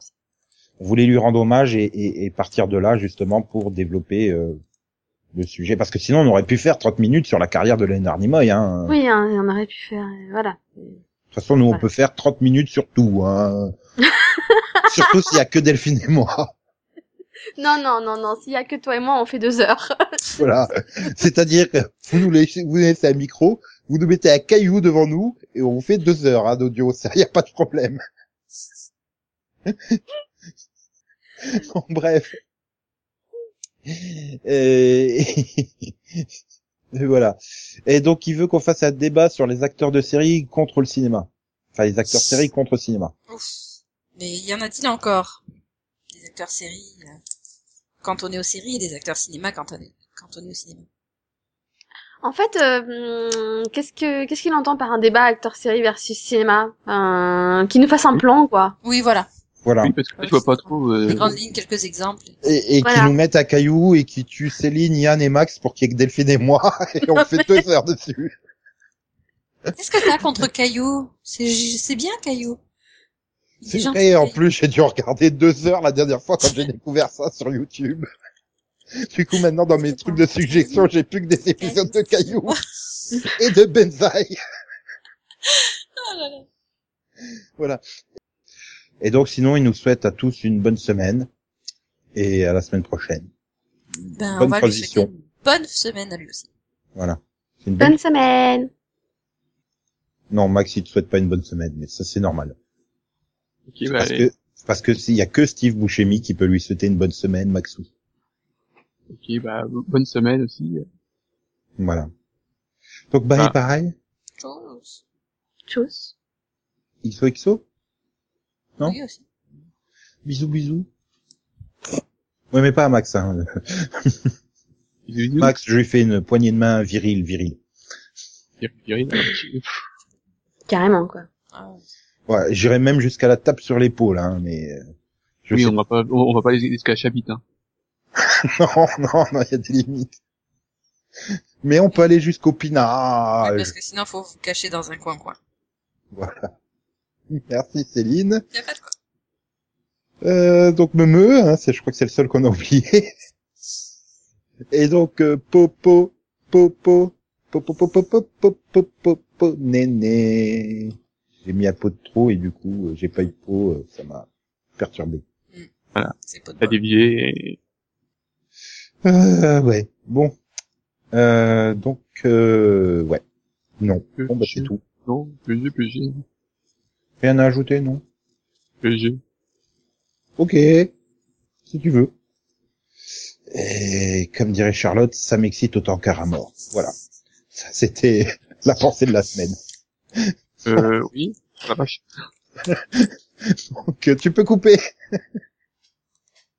On voulait lui rendre hommage et, et- et partir de là justement pour développer euh, le sujet. Parce que sinon, on aurait pu faire 30 minutes sur la carrière de Léonard Nimoy. Hein. Oui, hein, on aurait pu faire, euh, voilà. De toute façon, nous, on peut faire 30 minutes sur tout. Hein. Surtout s'il y a que Delphine et moi. Non, non, non, non, s'il y a que toi et moi, on fait deux heures. Voilà. C'est-à-dire que vous nous laissez, vous laissez un micro, vous nous mettez un caillou devant nous et on fait deux heures hein, d'audio. Ça, y a pas de problème. Bon, bref. Et... et voilà. Et donc, il veut qu'on fasse un débat sur les acteurs de série contre le cinéma. Enfin, les acteurs de série contre le cinéma. Ouf. Mais y en a-t-il encore? Des acteurs séries euh, cantonnés aux séries et des acteurs cinéma cantonnés, cantonnés au cinéma. En fait, euh, hum, qu'est-ce que, qu'est-ce qu'il entend par un débat acteur-série versus cinéma? Euh, qui nous fasse un plan, quoi. Oui, voilà. Voilà. Oui, parce que je vois pas trop. Les Euh... grandes lignes, quelques exemples. Et, et Voilà. qui nous mettent à caillou et qui tuent Céline, Yann et Max pour qu'il y ait que Delphine et moi. Et on fait deux heures dessus. Qu'est-ce que t'as contre Caillou? C'est c'est bien Caillou. Il est C'est vrai, en plus, j'ai dû regarder deux heures la dernière fois quand j'ai découvert ça sur YouTube. Du coup, maintenant, dans mes trucs de suggestion, j'ai plus que des épisodes de Caillou et de Benzaï. Là là. Voilà. Et donc, sinon, il nous souhaite à tous une bonne semaine et à la semaine prochaine. Ben, on Bonne va transition. souhaiter une bonne semaine à lui aussi. Voilà. Une bonne... Bonne semaine. Non, Max, il te souhaite pas une bonne semaine, mais ça, c'est normal. Bah, Parce allez. que, parce que s'il y a que Steve Buscemi qui peut lui souhaiter une bonne semaine, Maxou. ok, bah, bonne semaine aussi. Voilà. Donc, bye Ah. bye. Chose. Tchuss. XOXO. Non Oui aussi. Bisous, bisous. Ouais, mais pas à Max, hein. Max, je lui fais une poignée de main virile, virile. Viril, alors, tu- Carrément, quoi. Ah, Ouais, j'irai même jusqu'à la tape sur l'épaule, hein, mais, euh, je Oui, sais on va pas, on, va pas les jusqu'à Chabit, hein. Non, non, non, il y a des limites. Mais on peut aller jusqu'au oui, pinage. parce que sinon, faut vous cacher dans un coin, quoi. Voilà. Merci Céline. Y a pas de quoi. Euh, donc Memeux, hein, c'est, je crois que c'est le seul qu'on a oublié. Et donc euh, Popo, Popo, Popo, Popo, Popo, Popo, Popo, Néné. J'ai mis un pot de trop et du coup euh, j'ai pas eu de pot, euh, ça m'a perturbé. C'est pas de T'as dévié. Euh, ouais, bon. Euh, donc euh, ouais, non. Bon bah c'est tout. Non, PG, PG, Rien à ajouter, non? PG. Ok, si tu veux. Et comme dirait Charlotte, ça m'excite autant qu'un rat mort. Voilà. Ça, c'était la pensée de la semaine. Euh, oui, la vache. Donc, tu peux couper.